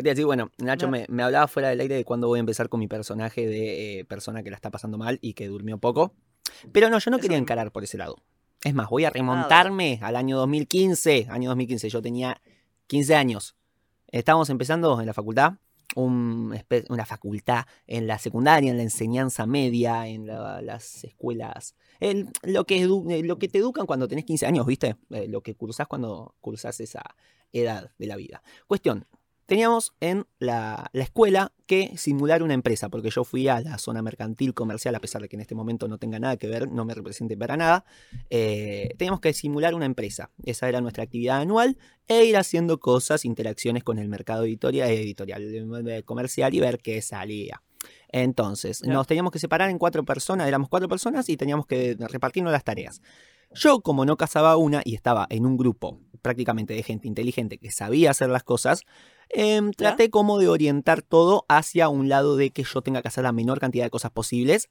¿Qué te iba a decir? Bueno, Nacho No. me, me hablaba fuera del aire de cuándo voy a empezar con mi personaje de eh, persona que la está pasando mal y que durmió poco. Pero no, yo no Eso quería encarar por ese lado. Es más, voy a remontarme al año 2015. Año 2015, yo tenía 15 años. Estábamos empezando en la facultad, un una facultad en la secundaria, en la enseñanza media, en la- las escuelas. el- lo, que edu- eh, lo que te educan cuando tenés 15 años, ¿viste? Eh, lo que cursás cuando cursás esa edad de la vida. Cuestión, teníamos en la, la escuela que simular una empresa, porque yo fui a la zona mercantil comercial, a pesar de que en este momento no tenga nada que ver, no me represente para nada. eh, teníamos que simular una empresa. Esa era nuestra actividad anual e ir haciendo cosas, interacciones con el mercado editorial, editorial eh, comercial y ver qué salía. Entonces, nos teníamos que separar en cuatro personas, éramos cuatro personas y teníamos que repartirnos las tareas. Yo, como no cazaba una y estaba en un grupo prácticamente de gente inteligente que sabía hacer las cosas, em, traté como de orientar todo hacia un lado de que yo tenga que hacer la menor cantidad de cosas posibles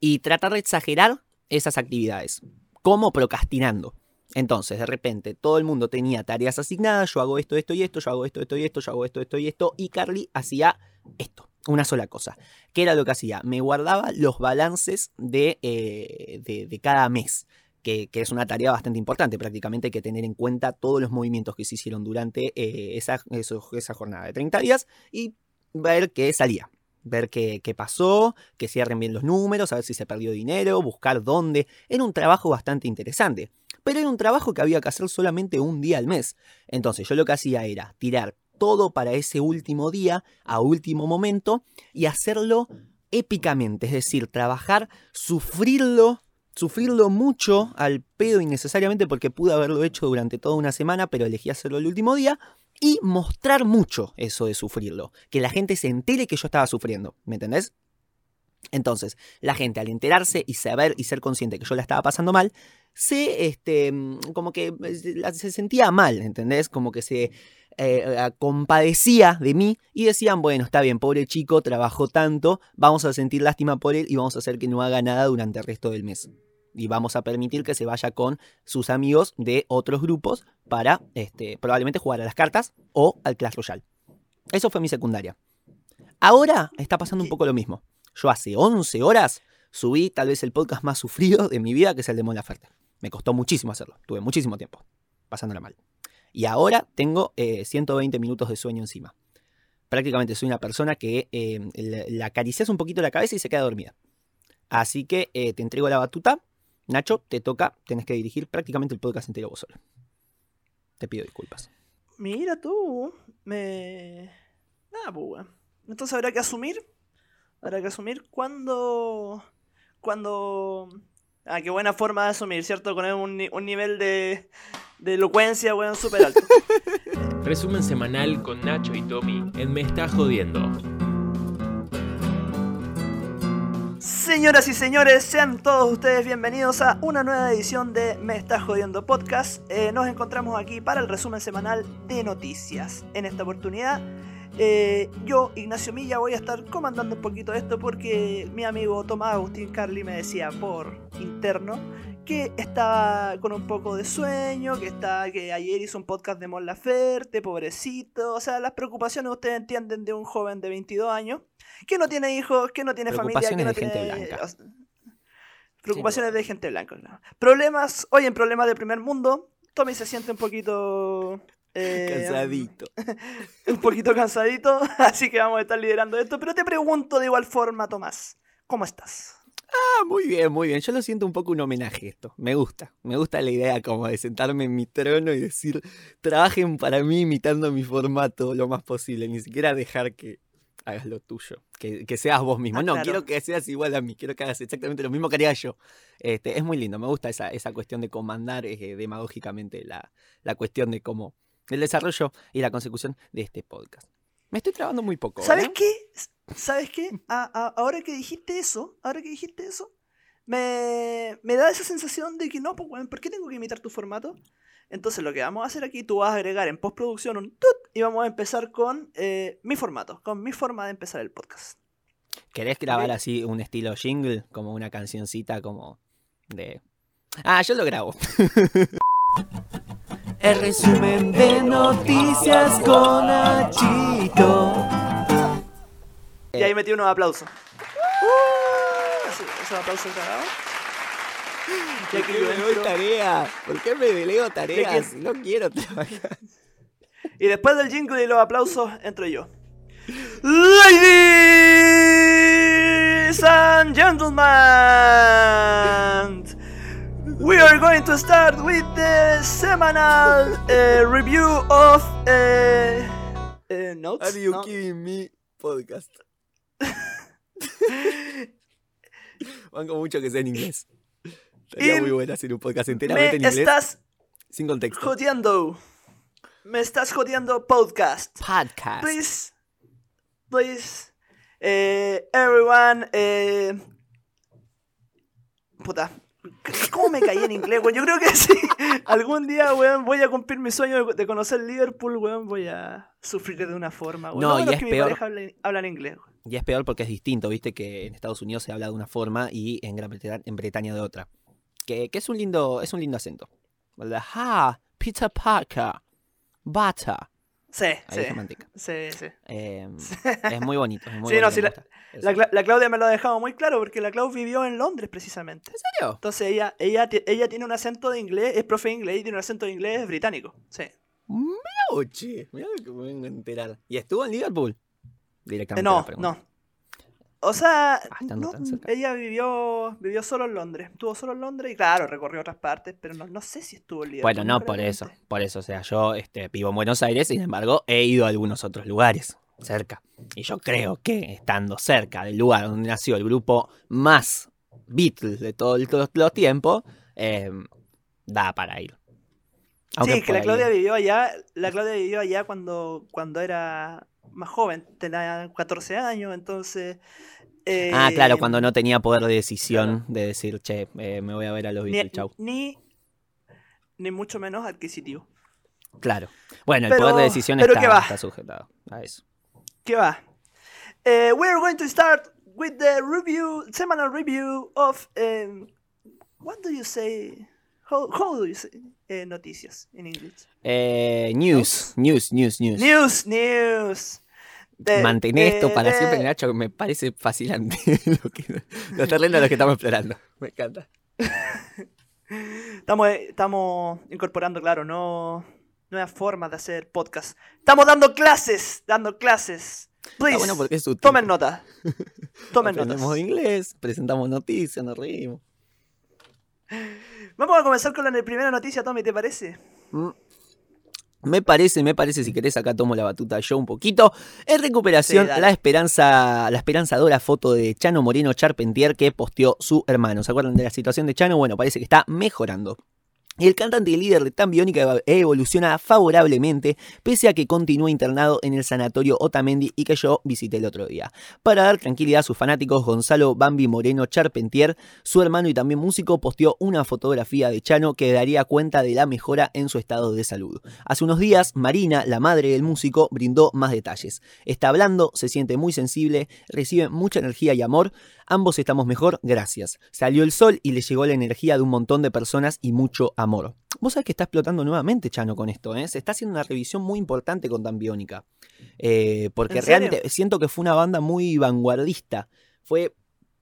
y tratar de exagerar esas actividades, como procrastinando. Entonces, de repente, todo el mundo tenía tareas asignadas, yo hago esto, esto y esto, yo hago esto, esto y esto, yo hago esto, esto y esto, y Carly hacía esto, una sola cosa. ¿Qué era lo que hacía? Me guardaba los balances de, eh, de, de cada mes, que, es una tarea bastante importante. Prácticamente hay que tener en cuenta todos los movimientos que se hicieron durante eh, esa, esa jornada de 30 días y ver qué salía. Ver qué, qué pasó, que cierren bien los números, a ver si se perdió dinero, buscar dónde. Era un trabajo bastante interesante. Pero era un trabajo que había que hacer solamente un día al mes. Entonces yo lo que hacía era tirar todo para ese último día, a último momento, y hacerlo épicamente. Es decir, trabajar, sufrirlo, sufrirlo mucho al pedo innecesariamente porque pude haberlo hecho durante toda una semana, pero elegí hacerlo el último día. Y mostrar mucho eso de sufrirlo. Que la gente se entere que yo estaba sufriendo. ¿Me entendés? Entonces, la gente al enterarse y saber y ser consciente que yo la estaba pasando mal, se, este, mm, como que eh, se sentía mal, ¿entendés? Como que se eh, compadecía de mí y decían, bueno, está bien, pobre chico, trabajó tanto, vamos a sentir lástima por él y vamos a hacer que no haga nada durante el resto del mes. Y vamos a permitir que se vaya con sus amigos de otros grupos para este, probablemente jugar a las cartas o al Clash Royale. Eso fue mi secundaria. Ahora está pasando un poco lo mismo. Yo hace 11 horas subí tal vez el podcast más sufrido de mi vida, que es el de Mon Laferte. Me costó muchísimo hacerlo. Tuve muchísimo tiempo pasándola mal. Y ahora tengo eh, 120 minutos de sueño encima. Prácticamente soy una persona que eh, le acaricias un poquito la cabeza y se queda dormida. Así que eh, te entrego la batuta. Nacho, te toca, tenés que dirigir prácticamente el podcast entero vos solo. Te pido disculpas. Mira tú, me... Nada, pues. Entonces habrá que asumir, habrá que asumir cuando... Cuando... Ah, qué buena forma de asumir, ¿cierto? Con un, un nivel de, de elocuencia, weón, súper alto. Resumen semanal con Nacho y Tommy en Me Está Jodiendo. Señoras y señores, sean todos ustedes bienvenidos a una nueva edición de Me Estás Jodiendo Podcast. Eh, nos encontramos aquí para el resumen semanal de noticias. En esta oportunidad, eh, yo, Ignacio Milla, voy a estar comandando un poquito esto porque mi amigo Tomás Agustín Carli me decía por interno que estaba con un poco de sueño, que, está, que ayer hizo un podcast de Mon Laferte, pobrecito. O sea, las preocupaciones ustedes entienden de un joven de 22 años que no tiene hijos, que no tiene familia, que no de gente tiene... blanca. o sea, preocupaciones de gente blanca, claro. Problemas, hoy en problemas de primer mundo, Tommy se siente un poquito... eh, Cansadito. un poquito cansadito, así que vamos a estar liderando esto. Pero te pregunto de igual forma, Tomás, ¿cómo estás? Ah, muy bien, muy bien. Yo lo siento un poco un homenaje esto. Me gusta. Me gusta la idea como de sentarme en mi trono y decir, trabajen para mí imitando mi formato lo más posible. Ni siquiera dejar que hagas lo tuyo. Que, que seas vos mismo. Ah, no, claro. quiero que seas igual a mí. Quiero que hagas exactamente lo mismo que haría yo. Este, es muy lindo. Me gusta esa, esa cuestión de comandar eh, demagógicamente la, la cuestión de cómo el desarrollo y la consecución de este podcast. Me estoy trabando muy poco. ¿Sabes ¿verdad? qué? ¿Sabes qué? A- a- ahora que dijiste eso, ahora que dijiste eso, me, me da esa sensación de que no, pues, ¿por qué tengo que imitar tu formato? Entonces lo que vamos a hacer aquí, tú vas a agregar en postproducción un tut y vamos a empezar con eh, mi formato, con mi forma de empezar el podcast. ¿Querés grabar así un estilo jingle? Como una cancioncita como de... Ah, yo lo grabo. El resumen de noticias con Nachito. Y ahí metí unos aplausos. Uh, esos aplausos grabados. Y aquí yo entro. tarea? ¿Por qué me delego tareas? No quiero trabajar. Y después del jingle y los aplausos, entro yo. Ladies and gentlemen, we are going to start with the semanal uh, review of uh, uh, notes. No. kidding me? Podcast. Banco mucho que sea en inglés. Estaría muy bueno hacer un podcast enteramente Me en inglés, estás sin contexto. jodiendo. Me estás jodiendo podcast. Podcast. please, please, eh, everyone, eh, puta, ¿cómo me caí en inglés, weón? Yo creo que sí, algún día, weón, voy a cumplir mi sueño de, conocer Liverpool, weón, voy a sufrir de una forma, weón. No, y es que peor. mi pareja habla, habla en inglés, weón. Y es peor porque es distinto, viste que en Estados Unidos se habla de una forma y en Gran Bretaña, en Bretaña de otra. Que, que es un lindo, es un lindo acento. ¿Verdad? Ha, Peter Parker, Butter. Sí, Ahí sí, es romántica. sí, sí. Eh, es muy bonito. Es muy Sí, no, sí, la- Claudia me lo ha dejado muy claro porque la Claudia vivió en Londres precisamente. ¿En serio? Entonces ella, ella, ella tiene un acento de inglés, es profe de inglés y tiene un acento de inglés británico. Sí. Mira, che, mira lo que me vengo a enterar. ¿Y estuvo en Liverpool? Eh, Directamente. no, no. O sea, no, cerca. ella vivió, vivió solo en Londres. Estuvo solo en Londres y claro, recorrió otras partes, pero no, no sé si estuvo en Liverpool. Bueno, no por eso. Por eso, o sea, yo este, vivo en Buenos Aires, sin embargo, he ido a algunos otros lugares cerca. Y yo creo que estando cerca del lugar donde nació el grupo más Beatles de todos los tiempos, eh, da para ir. Aunque sí, que la Claudia vivió allá, la Claudia vivió allá cuando, cuando era más joven, tenía 14 años, entonces... Ah, claro, eh, cuando no tenía poder de decisión de decir, che, eh, me voy a ver a los ni, Beatles, chau. ni, ni mucho menos adquisitivo. Claro. Bueno, el poder de decisión pero está, está sujetado a eso. ¿Qué va? Eh, we're going to start with the review, semanal review of, um, what do you say? How, how do you say eh, noticias in English? Eh, news, news, news, news. News, news. De- Mantén de- esto para de- siempre, Nacho, me parece fascinante lo que, los terrenos los que estamos explorando. Me encanta. Estamos, estamos incorporando, claro, no, nuevas formas de hacer podcast. Estamos dando clases, dando clases. Please, Está bueno porque es tomen nota. Tomen notas. Inglés, presentamos noticias, nos reímos. Vamos a comenzar con la primera noticia, Tommy, ¿te parece? Mm. Me parece, me parece, si querés acá tomo la batuta yo un poquito. En recuperación, Sí, la esperanza, la esperanzadora foto de Chano Moreno Charpentier que posteó su hermano. ¿Se acuerdan de la situación de Chano? Bueno, parece que está mejorando. El cantante y líder de Tan evoluciona favorablemente, pese a que continúa internado en el sanatorio Otamendi y que yo visité el otro día. Para dar tranquilidad a sus fanáticos, Gonzalo Bambi Moreno Charpentier, su hermano y también músico, posteó una fotografía de Chano que daría cuenta de la mejora en su estado de salud. Hace unos días, Marina, la madre del músico, brindó más detalles. Está hablando, se siente muy sensible, recibe mucha energía y amor. Ambos estamos mejor, gracias. Salió el sol y le llegó la energía de un montón de personas y mucho amor. Vos sabés que está explotando nuevamente Chano con esto, ¿eh? Se está haciendo una revisión muy importante con Tan Biónica. Eh, porque realmente siento que fue una banda muy vanguardista. Fue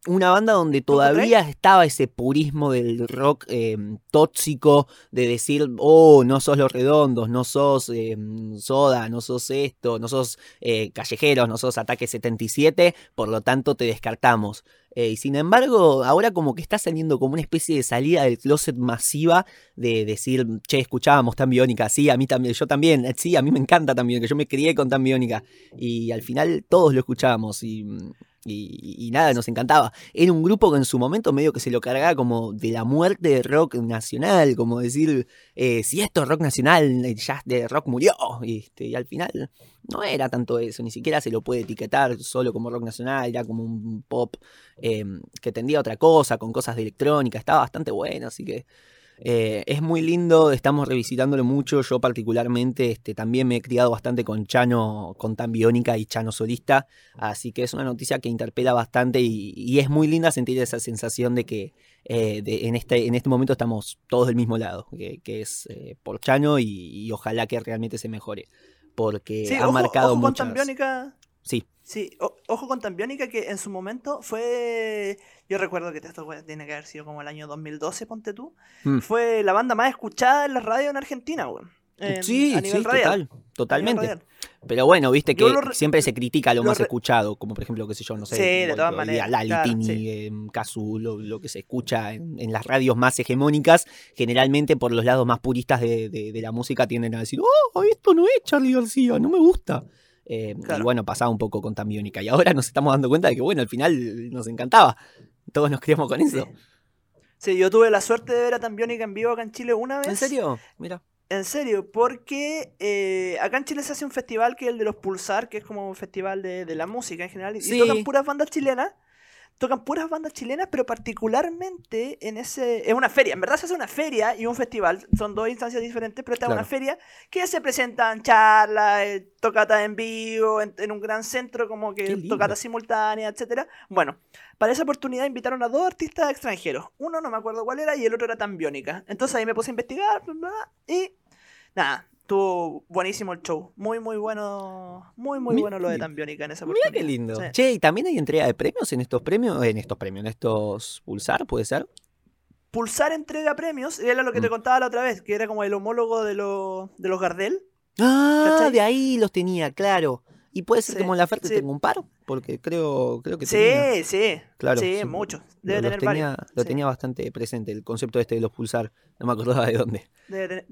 una banda donde todavía estaba ese purismo del rock eh, tóxico, de decir, oh, no sos los redondos, no sos eh, soda, no sos esto, no sos eh, callejeros, no sos ataque 77, por lo tanto te descartamos. Eh, y sin embargo, ahora como que está saliendo como una especie de salida del closet masiva de decir, che, escuchábamos tan biónica, sí, a mí también, yo también, eh, sí, a mí me encanta también, que yo me crié con tan biónica. Y al final todos lo escuchábamos y, y, y nada, nos encantaba. Era un grupo que en su momento medio que se lo cargaba como de la muerte de rock nacional, como decir, eh, si esto es rock nacional, jazz de rock murió. Este, y al final no era tanto eso, ni siquiera se lo puede etiquetar solo como rock nacional, era como un pop eh, que tendía otra cosa, con cosas de electrónica, estaba bastante bueno, así que Eh, es muy lindo, estamos revisitándolo mucho. Yo, particularmente, este, también me he criado bastante con Chano, con Tan Biónica y Chano Solista. Así que es una noticia que interpela bastante y, es muy linda sentir esa sensación de que eh, en, este, en este momento estamos todos del mismo lado, que, es por Chano y, ojalá que realmente se mejore. Porque ha marcado ojo muchas... Con Tan Biónica... Sí. Sí, ojo con Tambiónica que en su momento fue. Yo recuerdo que esto tiene que haber sido como el año 2012, ponte tú. Mm. Fue la banda más escuchada en la radio en Argentina, güey. sí, sí, total, totalmente. Pero bueno, viste que siempre se critica lo, más escuchado, como por ejemplo, qué sé yo, no sé, sí, de todas maneras, Lali, Tini, lo, que se escucha en, las radios más hegemónicas, generalmente por los lados más puristas de, de la música tienden a decir, oh, esto no es Charlie García, no me gusta. Eh, y bueno, pasaba un poco con Tambiónica. Y ahora nos estamos dando cuenta de que, bueno, al final nos encantaba. Todos nos criamos con eso. Sí. yo tuve la suerte de ver a Tambiónica en vivo acá en Chile una vez. ¿En serio? Mira. En serio, porque eh, acá en Chile se hace un festival que es el de los Pulsar, que es como un festival de, la música en general. Y tocan puras bandas chilenas tocan puras bandas chilenas, pero particularmente en ese. Es una feria, en verdad se hace una feria y un festival, son dos instancias diferentes, pero está una feria que se presentan charlas, eh, tocatas en vivo, en, un gran centro, como que tocatas simultáneas, etcétera. Bueno, para esa oportunidad invitaron a dos artistas extranjeros. Uno no me acuerdo cuál era y el otro era tan biónica. Entonces ahí me puse a investigar, y nada, Estuvo buenísimo el show. Muy, muy bueno. Muy, muy bueno lo de Tambiónica en esa oportunidad. Mira qué lindo. Che, ¿y también hay entrega de premios en estos premios? En estos premios, en estos Pulsar, ¿puede ser? Pulsar entrega premios, era lo que te mm. contaba la otra vez, que era como el homólogo de, de los Gardel. Ah, de ahí los tenía, claro. Y puede ser como la oferta tengo un paro, porque creo, creo que Sí, sí. Claro. Sí, muchos. Debe tener tenía, Lo tenía bastante presente, el concepto este de los pulsar. No me acordaba de dónde. Debe tener,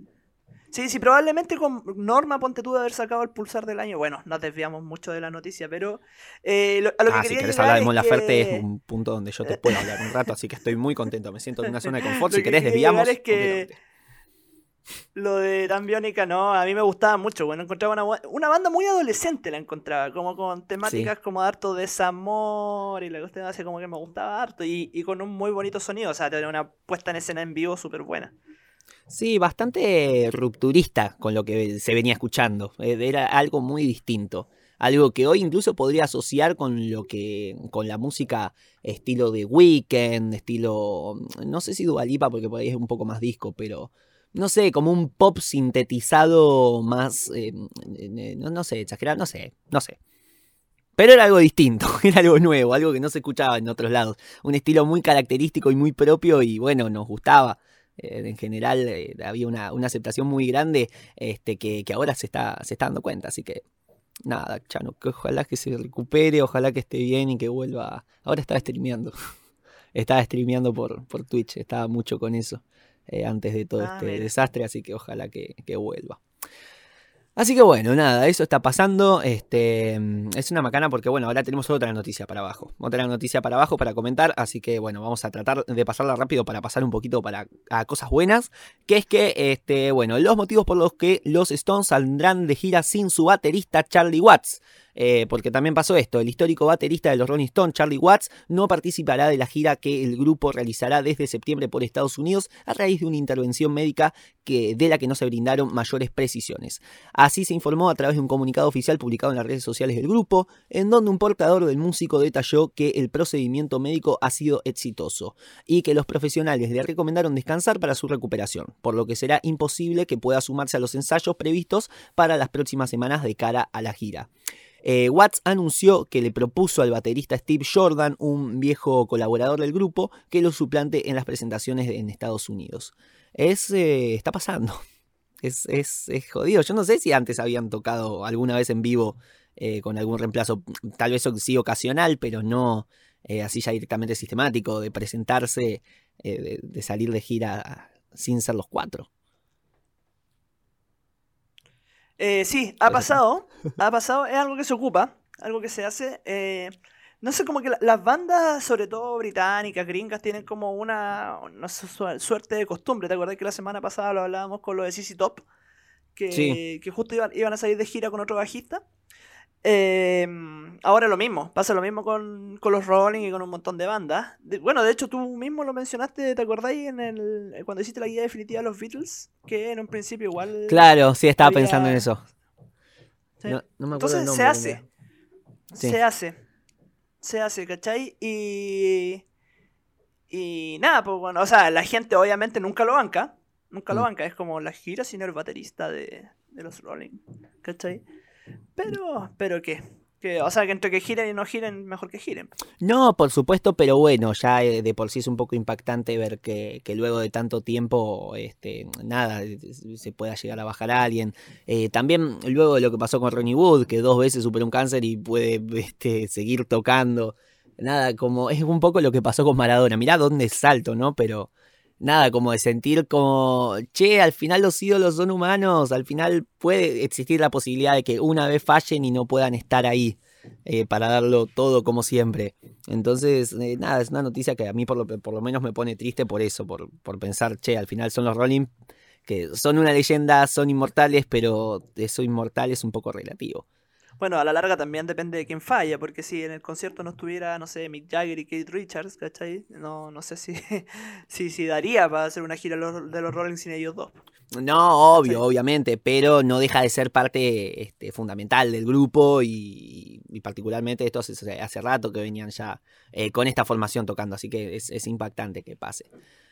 Sí, sí, probablemente con Norma ponte tú de haber sacado el pulsar del año. Bueno, nos desviamos mucho de la noticia, pero eh, a lo que ah, quería si querés hablar de Mon Laferte es un punto donde yo te puedo hablar un rato, así que estoy muy contento. Me siento en una zona de confort. si querés, desviamos. Es que lo de Tambiónica, no, a mí me gustaba mucho. Bueno, encontraba una, banda muy adolescente, la encontraba, como con temáticas como harto desamor y la cuestión hace como que me gustaba harto y, y con un muy bonito sonido. O sea, tenía una puesta en escena en vivo súper buena. Sí, bastante rupturista con lo que se venía escuchando. Eh, era algo muy distinto. Algo que hoy incluso podría asociar con lo que. con la música estilo de Weekend, estilo. no sé si Dualipa, porque por ahí es un poco más disco, pero. No sé, como un pop sintetizado más. Eh, no, no sé, exagerado, no sé, no sé. Pero era algo distinto, era algo nuevo, algo que no se escuchaba en otros lados. Un estilo muy característico y muy propio y bueno, nos gustaba. Eh, en general eh, había una, aceptación muy grande este, que, ahora se está, se está dando cuenta. Así que nada, Chano, que ojalá que se recupere, ojalá que esté bien y que vuelva. Ahora estaba streameando. estaba streameando por, por Twitch, estaba mucho con eso eh, antes de todo ah, este desastre, así que ojalá que, que vuelva. Así que bueno, nada, eso está pasando. Este, es una macana porque bueno, ahora tenemos otra noticia para abajo. Otra noticia para abajo para comentar. Así que bueno, vamos a tratar de pasarla rápido para pasar un poquito para, a cosas buenas. Que es que, este, bueno, los motivos por los que los Stones saldrán de gira sin su baterista Charlie Watts. Eh, porque también pasó esto, el histórico baterista de los Rolling Stones, Charlie Watts, no participará de la gira que el grupo realizará desde septiembre por Estados Unidos a raíz de una intervención médica que, de la que no se brindaron mayores precisiones. Así se informó a través de un comunicado oficial publicado en las redes sociales del grupo, en donde un portador del músico detalló que el procedimiento médico ha sido exitoso y que los profesionales le recomendaron descansar para su recuperación, por lo que será imposible que pueda sumarse a los ensayos previstos para las próximas semanas de cara a la gira. Eh, Watts anunció que le propuso al baterista Steve Jordan, un viejo colaborador del grupo, que lo suplante en las presentaciones en Estados Unidos. Es, eh, está pasando. Es, es, jodido. Yo no sé si antes habían tocado alguna vez en vivo eh, con algún reemplazo, tal vez sí ocasional, pero no así ya directamente sistemático, de presentarse, de salir de gira sin ser los cuatro. Eh, sí, ha pasado. Ha pasado. Es algo que se ocupa, algo que se hace. Eh, no sé, como que las bandas, sobre todo británicas, gringas, tienen como una, suerte de costumbre. ¿Te acuerdas que la semana pasada lo hablábamos con lo de CC Top? Que, que justo iban, a salir de gira con otro bajista. Em, ahora lo mismo, pasa lo mismo con, con los Rolling y con un montón de bandas. De- bueno, de hecho tú mismo lo mencionaste, ¿te acordáis en el, cuando hiciste la guía definitiva de los Beatles? Que en un principio igual... Claro, sí, estaba había- pensando en eso. Sí. No, no me acuerdo Entonces el se hace. Sí. Se hace. Se hace, ¿cachai? Y. Y nada, pues bueno, o sea, la gente obviamente nunca lo banca. Nunca lo Mm. banca, es como la gira sin el baterista de, de los Rolling. ¿Cachai? Pero, pero qué. Que, o sea, que entre que giren y no giren, mejor que giren. No, por supuesto, pero bueno, ya eh, de por sí es un poco impactante ver que, que luego de tanto tiempo, este, nada, eh, se pueda llegar a bajar a alguien. Eh, también luego de lo que pasó con Ronnie Wood, que dos veces superó un cáncer y puede este, seguir tocando. Nada, como es un poco lo que pasó con Maradona. Mirá dónde salto, ¿no? Pero nada, como de sentir como, che, al final los ídolos son humanos, al final puede existir la posibilidad de que una vez fallen y no puedan estar ahí eh, para darlo todo como siempre. Entonces, eh, nada, es una noticia que a mí por lo, por lo menos me pone triste por eso, por, por pensar, che, al final son los Rolling, que son una leyenda, son inmortales, pero eso inmortal es un poco relativo. Bueno, a la larga también depende de quién falla, porque si en el concierto no estuviera, no sé, Mick Jagger y Keith Richards, ¿cachai? No, no sé si, si, si daría para hacer una gira de los, Rolling sin ellos dos. No, obvio, obviamente, pero no deja de ser parte este, fundamental del grupo y, y particularmente esto hace, hace rato que venían ya eh, con esta formación tocando, así que es, es impactante que pase.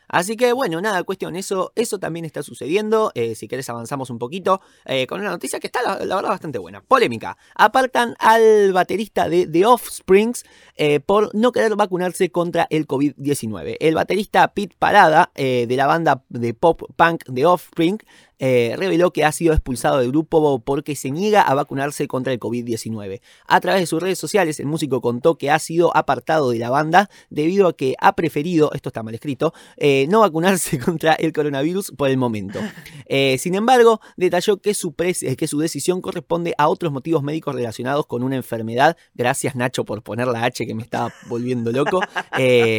Así que bueno, nada, cuestión, eso, eso también está sucediendo. Eh, si querés avanzamos un poquito eh, con una noticia que está la, verdad bastante buena. Polémica. Apartan al baterista de The Offsprings eh, por no querer vacunarse contra el COVID-19. El baterista Pete Parada de la banda de pop punk The Offspring eh, reveló que ha sido expulsado del grupo porque se niega a vacunarse contra el COVID-19. A través de sus redes sociales, el músico contó que ha sido apartado de la banda debido a que ha preferido, esto está mal escrito, eh, no vacunarse contra el coronavirus por el momento. Eh, sin embargo, detalló que su, que su decisión corresponde a otros motivos médicos relacionados con una enfermedad. Gracias Nacho por poner la H que me estaba volviendo loco.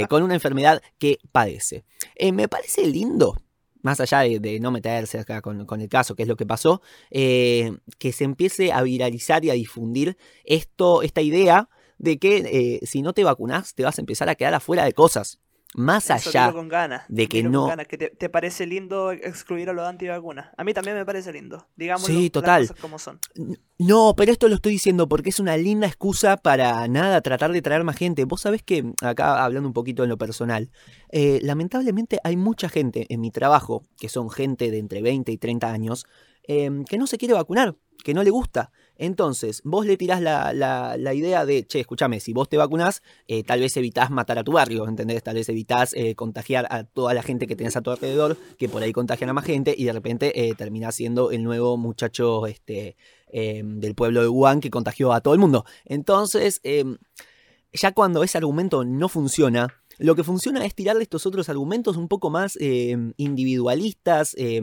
con una enfermedad que padece. Me parece lindo más allá de, no meterse acá con, con el caso, que es lo que pasó, eh, que se empiece a viralizar y a difundir esto, esta idea de que eh, si no te vacunas te vas a empezar a quedar afuera de cosas. Más Eso, allá con ganas. de que con no- ganas, que te, te parece lindo excluir a los antivacunas. A mí también me parece lindo. Digamos Sí, total. las cosas como son. No, pero esto lo estoy diciendo porque es una linda excusa para nada tratar de traer más gente. Vos sabés que, acá hablando un poquito en lo personal, eh, lamentablemente hay mucha gente en mi trabajo, que son gente de entre 20 y 30 años, eh, que no se quiere vacunar, que no le gusta. Entonces, vos le tirás la, la- la idea de, che, escúchame, si vos te vacunás, eh, tal vez evitás matar a tu barrio, ¿entendés? Tal vez evitás eh, contagiar a toda la gente que tenés a tu alrededor, que por ahí contagian a más gente, y de repente eh, terminás siendo el nuevo muchacho este, eh, del pueblo de Wuhan que contagió a todo el mundo. Entonces, eh, ya cuando ese argumento no funciona, lo que funciona es tirarle estos otros argumentos un poco más eh, individualistas, eh,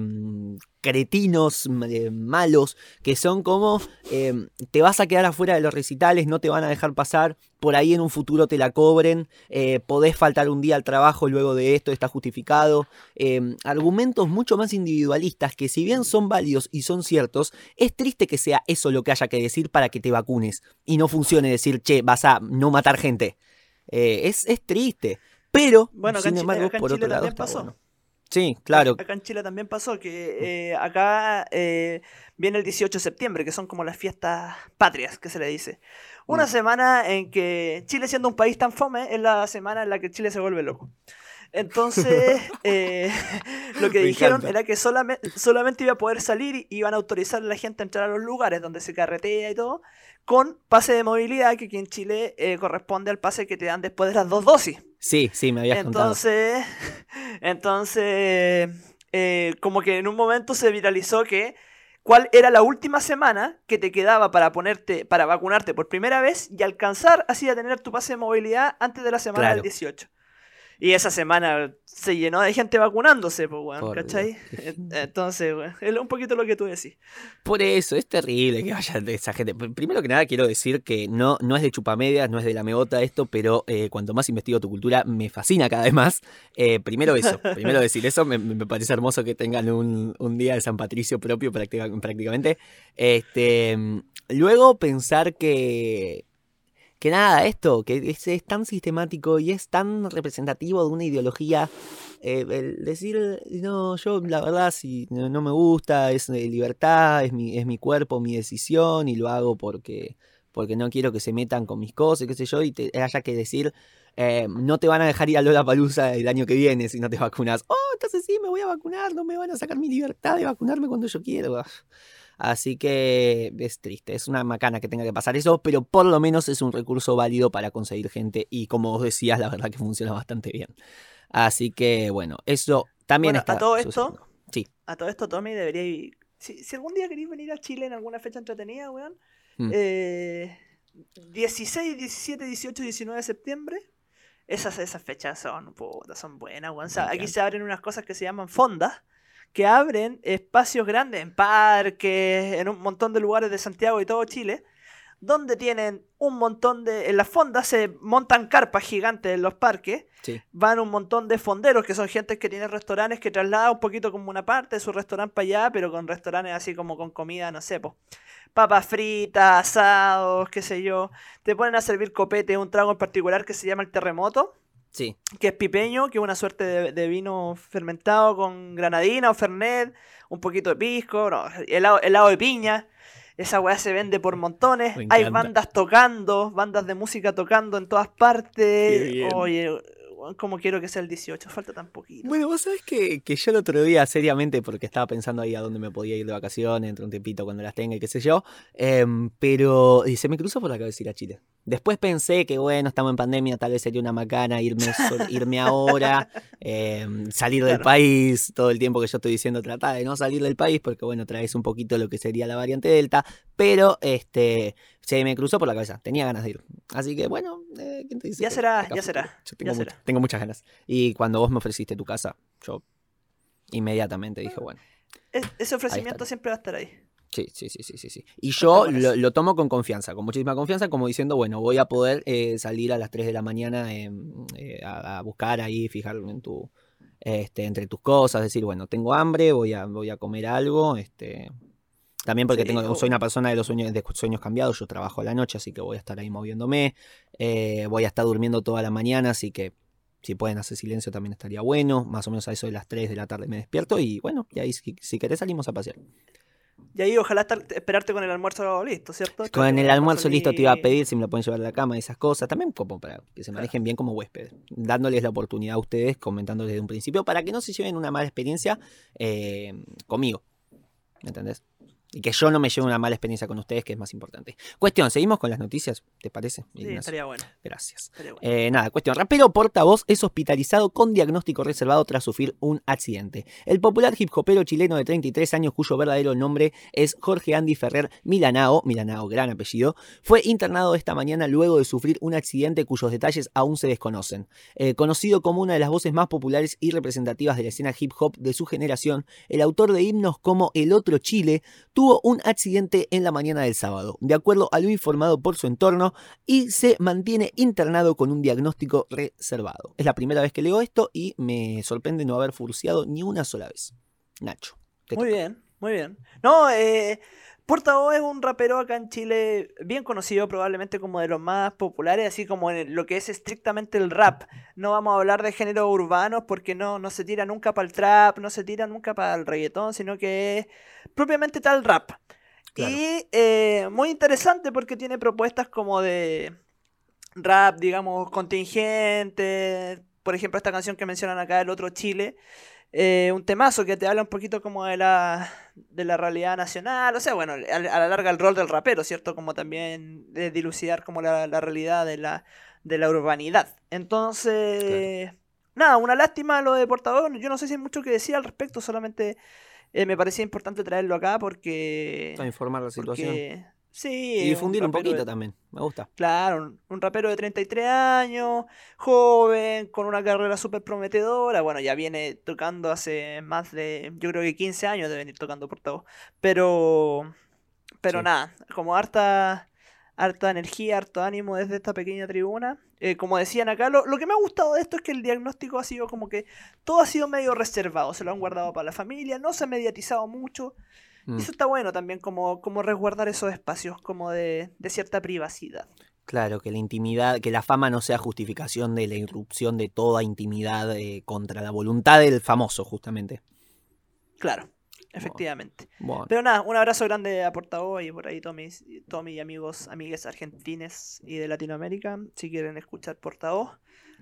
cretinos, eh, malos, que son como eh, te vas a quedar afuera de los recitales, no te van a dejar pasar, por ahí en un futuro te la cobren, eh, podés faltar un día al trabajo luego de esto, está justificado. Argumentos mucho más individualistas que si bien son válidos y son ciertos, es triste que sea eso lo que haya que decir para que te vacunes y no funcione decir, che, vas a no matar gente. Eh, es, es triste. Pero, Bueno, sin embargo, por otro lado también está pasó. bueno. Sí, claro. Acá en Chile también pasó que eh, acá eh, viene el 18 de septiembre, que son como las fiestas patrias, que se le dice. Una Mm. semana en que Chile, siendo un país tan fome, es la semana en la que Chile se vuelve loco. Entonces, eh, lo que Me dijeron encanta. era que solamente, solamente iba a poder salir y iban a autorizar a la gente a entrar a los lugares donde se carretea y todo, con pase de movilidad, que aquí en Chile eh, corresponde al pase que te dan después de las dos dosis. Sí, sí, me habías contado. Entonces, entonces eh, como que en un momento se viralizó que cuál era la última semana que te quedaba para ponerte, para vacunarte por primera vez y alcanzar así a tener tu pase de movilidad antes de la semana Claro. del 18. Y esa semana se llenó de gente vacunándose, pues, weón, Por ¿cachai? Dios, Entonces, weón, es un poquito lo que tú decís. Por eso, es terrible que vaya de esa gente. Pr- Primero que nada, quiero decir que no, no es de chupamedias, no es de la megota esto, pero eh, cuanto más investigo tu cultura, me fascina cada vez más. Eh, primero eso, primero decir eso, me, me parece hermoso que tengan un, un día de San Patricio propio práctica- prácticamente. Este, luego pensar que que nada, esto, que es, tan sistemático y es tan representativo de una ideología. eh, el decir, no, yo la verdad, si no, no me gusta, es libertad, es mi, es mi cuerpo, mi decisión y lo hago porque, porque no quiero que se metan con mis cosas, qué sé yo, y te haya que decir, eh, no te van a dejar ir a Lollapalooza el año que viene si no te vacunas. Oh, entonces sí, me voy a vacunar, no me van a sacar mi libertad de vacunarme cuando yo quiero. Así que es triste, es una macana que tenga que pasar eso, pero por lo menos es un recurso válido para conseguir gente y como vos decías, la verdad que funciona bastante bien. Así que bueno, eso también Bueno, está a todo esto- sucediendo. Sí. A todo esto, Tommy, debería ir. Si, si algún día queréis venir a Chile en alguna fecha entretenida, weón. Mm. eh, 16, 17, 18, 19 de septiembre. Esas, esas fechas son, puta, son buenas, weón. O sea, aquí se abren unas cosas que se llaman fondas, que abren espacios grandes en parques, en un montón de lugares de Santiago y todo Chile, donde tienen un montón de... En las fondas se montan carpas gigantes en los parques, Sí. van un montón de fonderos, que son gente que tiene restaurantes que traslada un poquito como una parte de su restaurante para allá, pero con restaurantes así como con comida, no sé, po. Papas fritas, asados, qué sé yo. Te ponen a servir copete, un trago en particular que se llama el terremoto, Sí, que es pipeño, que es una suerte de, de vino fermentado con granadina o fernet, un poquito de pisco, no, helado, helado de piña. Esa weá se vende por montones. Hay bandas tocando, bandas de música tocando en todas partes. Oye, como quiero que sea el 18, falta tan poquito. Bueno, vos sabés que, que yo el otro día, seriamente, porque estaba pensando ahí a dónde me podía ir de vacaciones, entre un tiempito cuando las tenga y qué sé yo, em, pero y se me cruzó por la cabeza ir a Chile. Después pensé que, bueno, estamos en pandemia, tal vez sería una macana irme, irme ahora, em, salir del Claro. país, todo el tiempo que yo estoy diciendo, trata de no salir del país, porque, bueno, traes un poquito lo que sería la variante Delta, pero este se me cruzó por la cabeza, tenía ganas de ir. Así que, bueno, eh, ¿quién te dice Ya será, acá ya será, Yo tengo, ya mucha- será. tengo muchas ganas. Y cuando vos me ofreciste tu casa, yo inmediatamente dije, bueno, Es- ese ofrecimiento siempre va a estar ahí. Sí, sí, sí, sí, sí. sí. Y yo Está lo, tomo con confianza, con muchísima confianza, como diciendo, bueno, voy a poder eh, salir a las 3 de la mañana em, eh, a, a buscar ahí, fijarme en tu, este, entre tus cosas, decir, bueno, tengo hambre, voy a, voy a comer algo, este... También porque Sí, tengo, o- soy una persona de los sueños, de sueños cambiados, yo trabajo a la noche, así que voy a estar ahí moviéndome, eh, voy a estar durmiendo toda la mañana, así que si pueden hacer silencio también estaría bueno, más o menos a eso de las 3 de la tarde me despierto y bueno, y ahí si, si querés salimos a pasear. Y ahí ojalá estar, esperarte con el almuerzo listo, ¿cierto? Con el almuerzo listo te iba a pedir si me lo pueden llevar a la cama, esas cosas, también como para que se manejen bien como huéspedes, dándoles la oportunidad a ustedes, comentándoles desde un principio, para que no se lleven una mala experiencia eh, conmigo, ¿me entendés? Y que yo no me lleve una mala experiencia con ustedes, que es más importante. Cuestión, seguimos con las noticias, ¿te parece? Sí, Ignacio? estaría bueno. Gracias. estaría bueno. Eh, nada, cuestión. Rapero portavoz es hospitalizado con diagnóstico reservado tras sufrir un accidente. El popular hip hopero chileno de 33 años, cuyo verdadero nombre es Jorge Andy Ferrer Milanao, Milanao, gran apellido, fue internado esta mañana luego de sufrir un accidente cuyos detalles aún se desconocen. Eh, conocido como una de las voces más populares y representativas de la escena hip hop de su generación, el autor de himnos como El Otro Chile tuvo un accidente en la mañana del sábado, de acuerdo a lo informado por su entorno, y se mantiene internado con un diagnóstico reservado. Es la primera vez que leo esto y me sorprende no haber furciado ni una sola vez. Nacho. Muy toca. bien, muy bien. No, eh, Portavoz es un rapero acá en Chile bien conocido, probablemente como de los más populares, así como en lo que es estrictamente el rap. No vamos a hablar de géneros urbanos porque no, no se tira nunca para el trap, no se tira nunca para el reggaetón, sino que es propiamente tal rap. Claro. Y eh, muy interesante porque tiene propuestas como de rap, digamos, contingente. Por ejemplo, esta canción que mencionan acá, El Otro Chile. Eh, un temazo que te habla un poquito como de la, de la realidad nacional. O sea, bueno, a, a la larga el rol del rapero, ¿cierto? Como también de dilucidar como la, la realidad de la, de la urbanidad. Entonces, nada, una lástima lo de portador. Yo no sé si hay mucho que decir al respecto, solamente eh, me parecía importante traerlo acá porque... Para informar la situación. porque sí, Y difundir un, rapero poquito de- también. Me gusta. Claro, un, un rapero de 33 años, joven, con una carrera súper prometedora. Bueno, ya viene tocando hace más de, yo creo que 15 años de venir tocando portavoz. Pero, pero Sí. nada, como harta, harta energía, harto ánimo desde esta pequeña tribuna. Eh, como decían acá, lo, lo que me ha gustado de esto es que el diagnóstico ha sido como que todo ha sido medio reservado, se lo han guardado para la familia, no se ha mediatizado mucho. Mm. Eso está bueno también, como, como resguardar esos espacios como de, de cierta privacidad. Claro, que la intimidad, que la fama no sea justificación de la irrupción de toda intimidad eh, contra la voluntad del famoso, justamente. Claro, efectivamente. Bueno, Pero nada, un abrazo grande a Portavoz y por ahí todos mis, todos mis amigos, amigues argentines y de Latinoamérica. Si quieren escuchar Portavoz,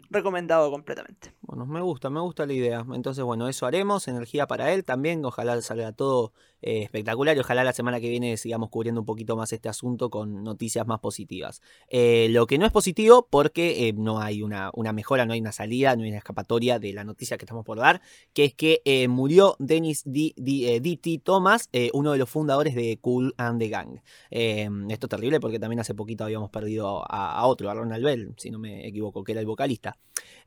recomendado completamente. bueno, me gusta, me gusta la idea. Entonces, bueno, eso haremos, energía para él también. Ojalá salga todo eh, espectacular y ojalá la semana que viene sigamos cubriendo un poquito más este asunto con noticias más positivas. Eh, lo que no es positivo porque eh, no hay una, una mejora, no hay una salida, no hay una escapatoria de la noticia que estamos por dar, que es que murió Dennis D- D.T. Thomas, uno de los fundadores de Cool and the Gang. Esto es terrible porque también hace poquito habíamos perdido a, a otro, a Ronald Bell, si no me equivoco, que era el vocalista.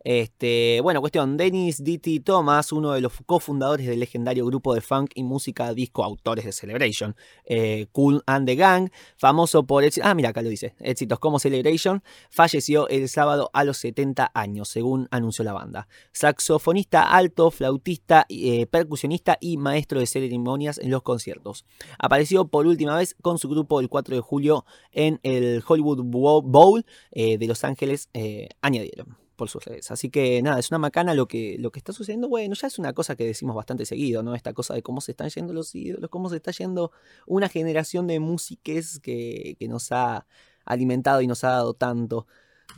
Este, bueno, cuestión, Dennis D.T. Thomas, uno de los cofundadores del legendario grupo de funk y música disco autores de Celebration, eh, Cool and the Gang, famoso por ah, mira, acá lo dice, éxitos como Celebration, falleció el sábado a los 70 años, según anunció la banda. Saxofonista alto, flautista, eh, percusionista y maestro de ceremonias en los conciertos. Apareció por última vez con su grupo el 4 de julio en el Hollywood Bo- Bowl eh, de Los Ángeles, eh, añadieron por sus redes. Así que nada, es una macana lo que, lo que está sucediendo. Bueno, ya es una cosa que decimos bastante seguido, ¿no? Esta cosa de cómo se están yendo los ídolos, cómo se está yendo una generación de músiques que, que nos ha alimentado y nos ha dado tanto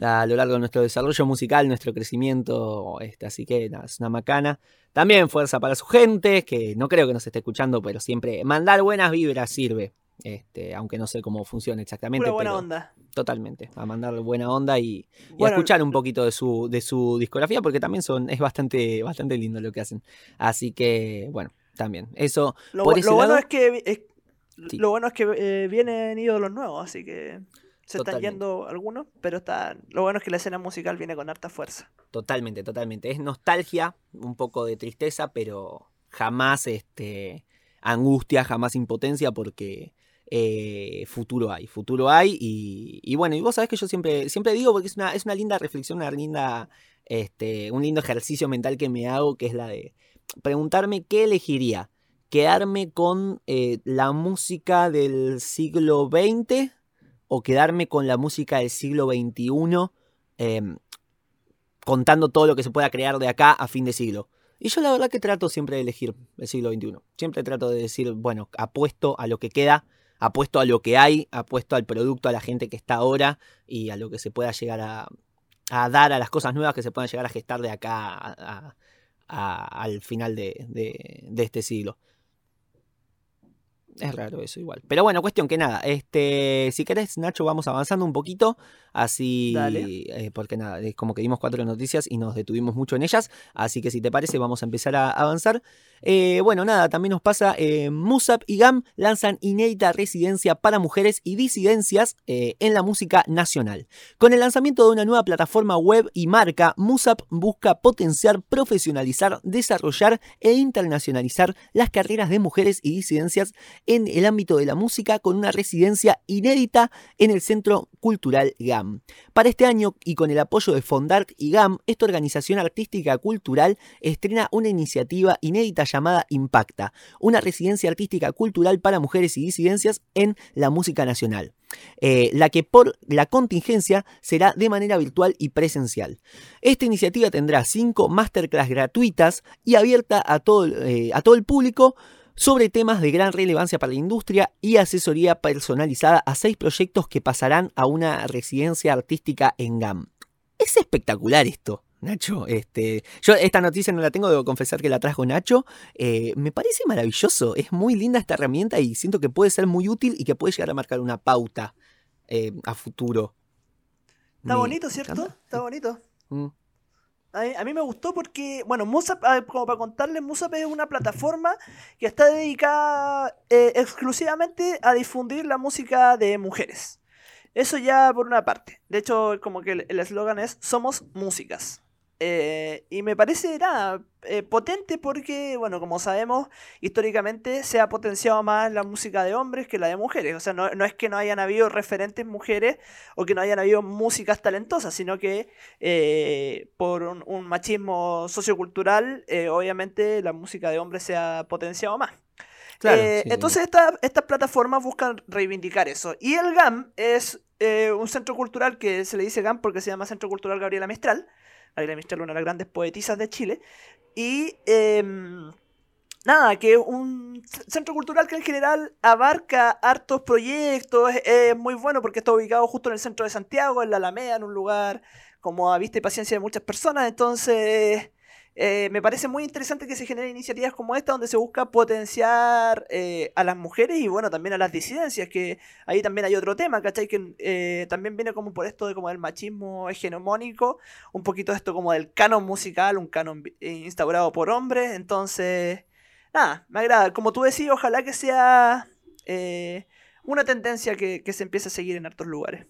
a lo largo de nuestro desarrollo musical, nuestro crecimiento. Este, así que nada, es una macana. También fuerza para su gente, que no creo que nos esté escuchando, pero siempre mandar buenas vibras sirve. Este, aunque no sé cómo funciona exactamente. Pura buena pero onda. Totalmente. A mandarle buena onda y, y a escuchar un poquito de su, de su discografía, porque también son, es bastante, bastante lindo lo que hacen. Así que, bueno, también. Eso, Lo, por bu- ese lo bueno es que es- Sí. lo bueno es que eh, vienen ídolos nuevos, así que se Totalmente. están yendo algunos, pero está lo bueno es que la escena musical viene con harta fuerza. totalmente, totalmente. Es nostalgia, un poco de tristeza, pero jamás este, angustia, jamás impotencia, porque eh, futuro hay, futuro hay. Y, bueno, y vos sabés que yo siempre, siempre digo, porque es una, es una linda reflexión, una linda, este, un lindo ejercicio mental que me hago, que es la de preguntarme qué elegiría. ¿Quedarme con eh, la música del siglo XX o quedarme con la música del siglo XXI em, contando todo lo que se pueda crear de acá a fin de siglo? Y yo la verdad que trato siempre de elegir el siglo XXI. Siempre trato de decir, bueno, apuesto a lo que queda, apuesto a lo que hay, apuesto al producto, a la gente que está ahora y a lo que se pueda llegar a, dar, a las cosas nuevas que se puedan llegar a gestar de acá a- al final de, de- de este siglo. Es raro eso igual. Pero bueno, cuestión que nada. Este, si querés, Nacho, vamos avanzando un poquito. Así. Eh, porque nada, es como que dimos cuatro noticias y nos detuvimos mucho en ellas. Así que si te parece, vamos a empezar a avanzar. Eh, bueno, nada, también nos pasa. Eh, Musap y GAM lanzan inédita residencia para mujeres y disidencias eh, en la música nacional. Con el lanzamiento de una nueva plataforma web y marca, Musap busca potenciar, profesionalizar, desarrollar e internacionalizar las carreras de mujeres y disidencias en el ámbito de la música con una residencia inédita en el Centro Cultural GAM. Para este año y con el apoyo de Fondart y GAM, esta organización artística cultural estrena una iniciativa inédita llamada Impacta, una residencia artística cultural para mujeres y disidencias en la música nacional. eh, la que por la contingencia será de manera virtual y presencial. Esta iniciativa tendrá cinco masterclass gratuitas y abierta a todo, eh, a todo el público sobre temas de gran relevancia para la industria y asesoría personalizada a seis proyectos que pasarán a una residencia artística en GAM. Es espectacular esto. Nacho, este, yo esta noticia no la tengo, debo confesar que la trajo Nacho. Eh, me parece maravilloso, es muy linda esta herramienta y siento que puede ser muy útil y que puede llegar a marcar una pauta eh, a futuro. Está Me bonito, ¿cierto? encanta. Está bonito. Mm, A mí, me gustó porque, bueno, Musap, como para contarles, Musap es una plataforma que está dedicada eh, exclusivamente a difundir la música de mujeres. Eso ya por una parte. De hecho, como que el eslogan es Somos músicas. Eh, y me parece nada eh, potente porque, bueno, como sabemos, históricamente se ha potenciado más la música de hombres que la de mujeres. O sea, no, no es que no hayan habido referentes mujeres o que no hayan habido músicas talentosas, sino que eh, por un, un machismo sociocultural, obviamente la música de hombres se ha potenciado más. Claro, sí, entonces esta- estas plataformas buscan reivindicar eso. Y el GAM es un centro cultural que se le dice GAM porque se llama Centro Cultural Gabriela Mistral. Gabriela Mistral, una de las grandes poetisas de Chile. Y em, nada, que un centro cultural que en general abarca hartos proyectos. Es, muy bueno porque está ubicado justo en el centro de Santiago, en la Alameda, en un lugar como a vista y paciencia de muchas personas. Entonces eh, me parece muy interesante que se generen iniciativas como esta donde se busca potenciar eh, a las mujeres y bueno, también a las disidencias, que ahí también hay otro tema, ¿cachai? Que eh, también viene como por esto de como el machismo hegemónico, un poquito esto como del canon musical, un canon instaurado por hombres, entonces, nada, me agrada. Como tú decís, ojalá que sea una tendencia que, que se empiece a seguir en hartos lugares.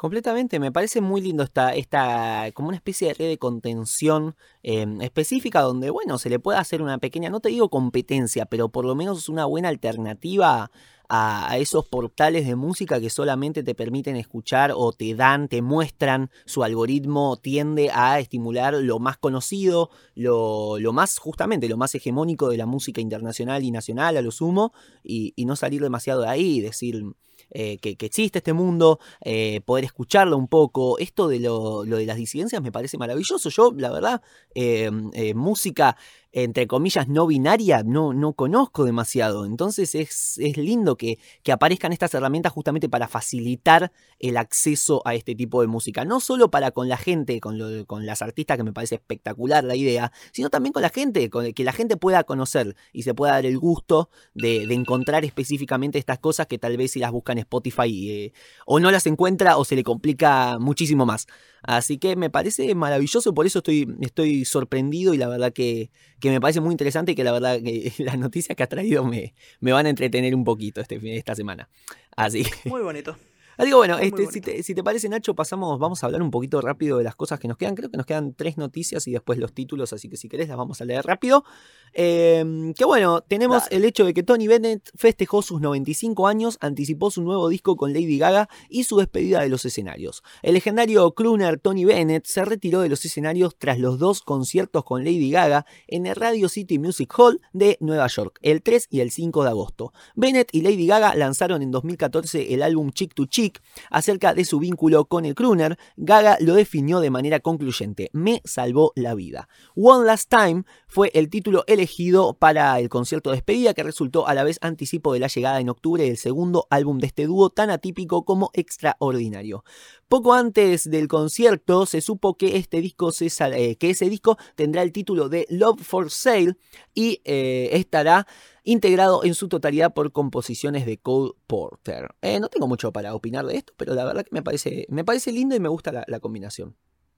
Completamente, me parece muy lindo esta, esta como una especie de red de contención em, específica donde, bueno, se le puede hacer una pequeña, no te digo competencia, pero por lo menos una buena alternativa a, esos portales de música que solamente te permiten escuchar o te dan, te muestran, su algoritmo tiende a estimular lo más conocido, lo, lo más, justamente, lo más hegemónico de la música internacional y nacional a lo sumo, y, y no salir demasiado de ahí y decir eh, que, existe este mundo, eh, poder escucharlo un poco. Esto de lo, de las disidencias me parece maravilloso. Yo, la verdad, eh, música entre comillas, no binaria, no, no conozco demasiado. Entonces es, es lindo que, que, aparezcan estas herramientas justamente para facilitar el acceso a este tipo de música. No solo para con la gente, con, con las artistas, que me parece espectacular la idea, sino también con la gente, con que la gente pueda conocer y se pueda dar el gusto de, encontrar específicamente estas cosas que tal vez si las busca en Spotify eh, o no las encuentra o se le complica muchísimo más. Así que me parece maravilloso, por eso estoy, estoy sorprendido y la verdad que, que me parece muy interesante y que la verdad que las noticias que ha traído me, me van a entretener un poquito este, esta semana. Así Muy bonito. Digo, bueno, este, si, te, parece, Nacho, pasamos, vamos a hablar un poquito rápido de las cosas que nos quedan. Creo que nos quedan tres noticias y después los títulos, así que si querés las vamos a leer rápido. Em, que bueno, tenemos el hecho de que Tony Bennett festejó sus 95 años, anticipó su nuevo disco con Lady Gaga y su despedida de los escenarios. El legendario crooner Tony Bennett se retiró de los escenarios tras los dos conciertos con Lady Gaga en el Radio City Music Hall de Nueva York, el 3 y el 5 de agosto. Bennett y Lady Gaga lanzaron en 2014 el álbum Chick to Chick Acerca de su vínculo con el crooner, Gaga lo definió de manera concluyente, me salvó la vida. One Last Time fue el título elegido para el concierto de despedida que resultó a la vez anticipo de la llegada en octubre del segundo álbum de este dúo tan atípico como extraordinario. Poco antes del concierto se supo que, este disco eh, que ese disco tendrá el título de Love for Sale y eh, estará integrado en su totalidad por composiciones de Cole Porter. Eh, no tengo mucho para opinar de esto, pero la verdad que me parece, lindo y me gusta la, combinación.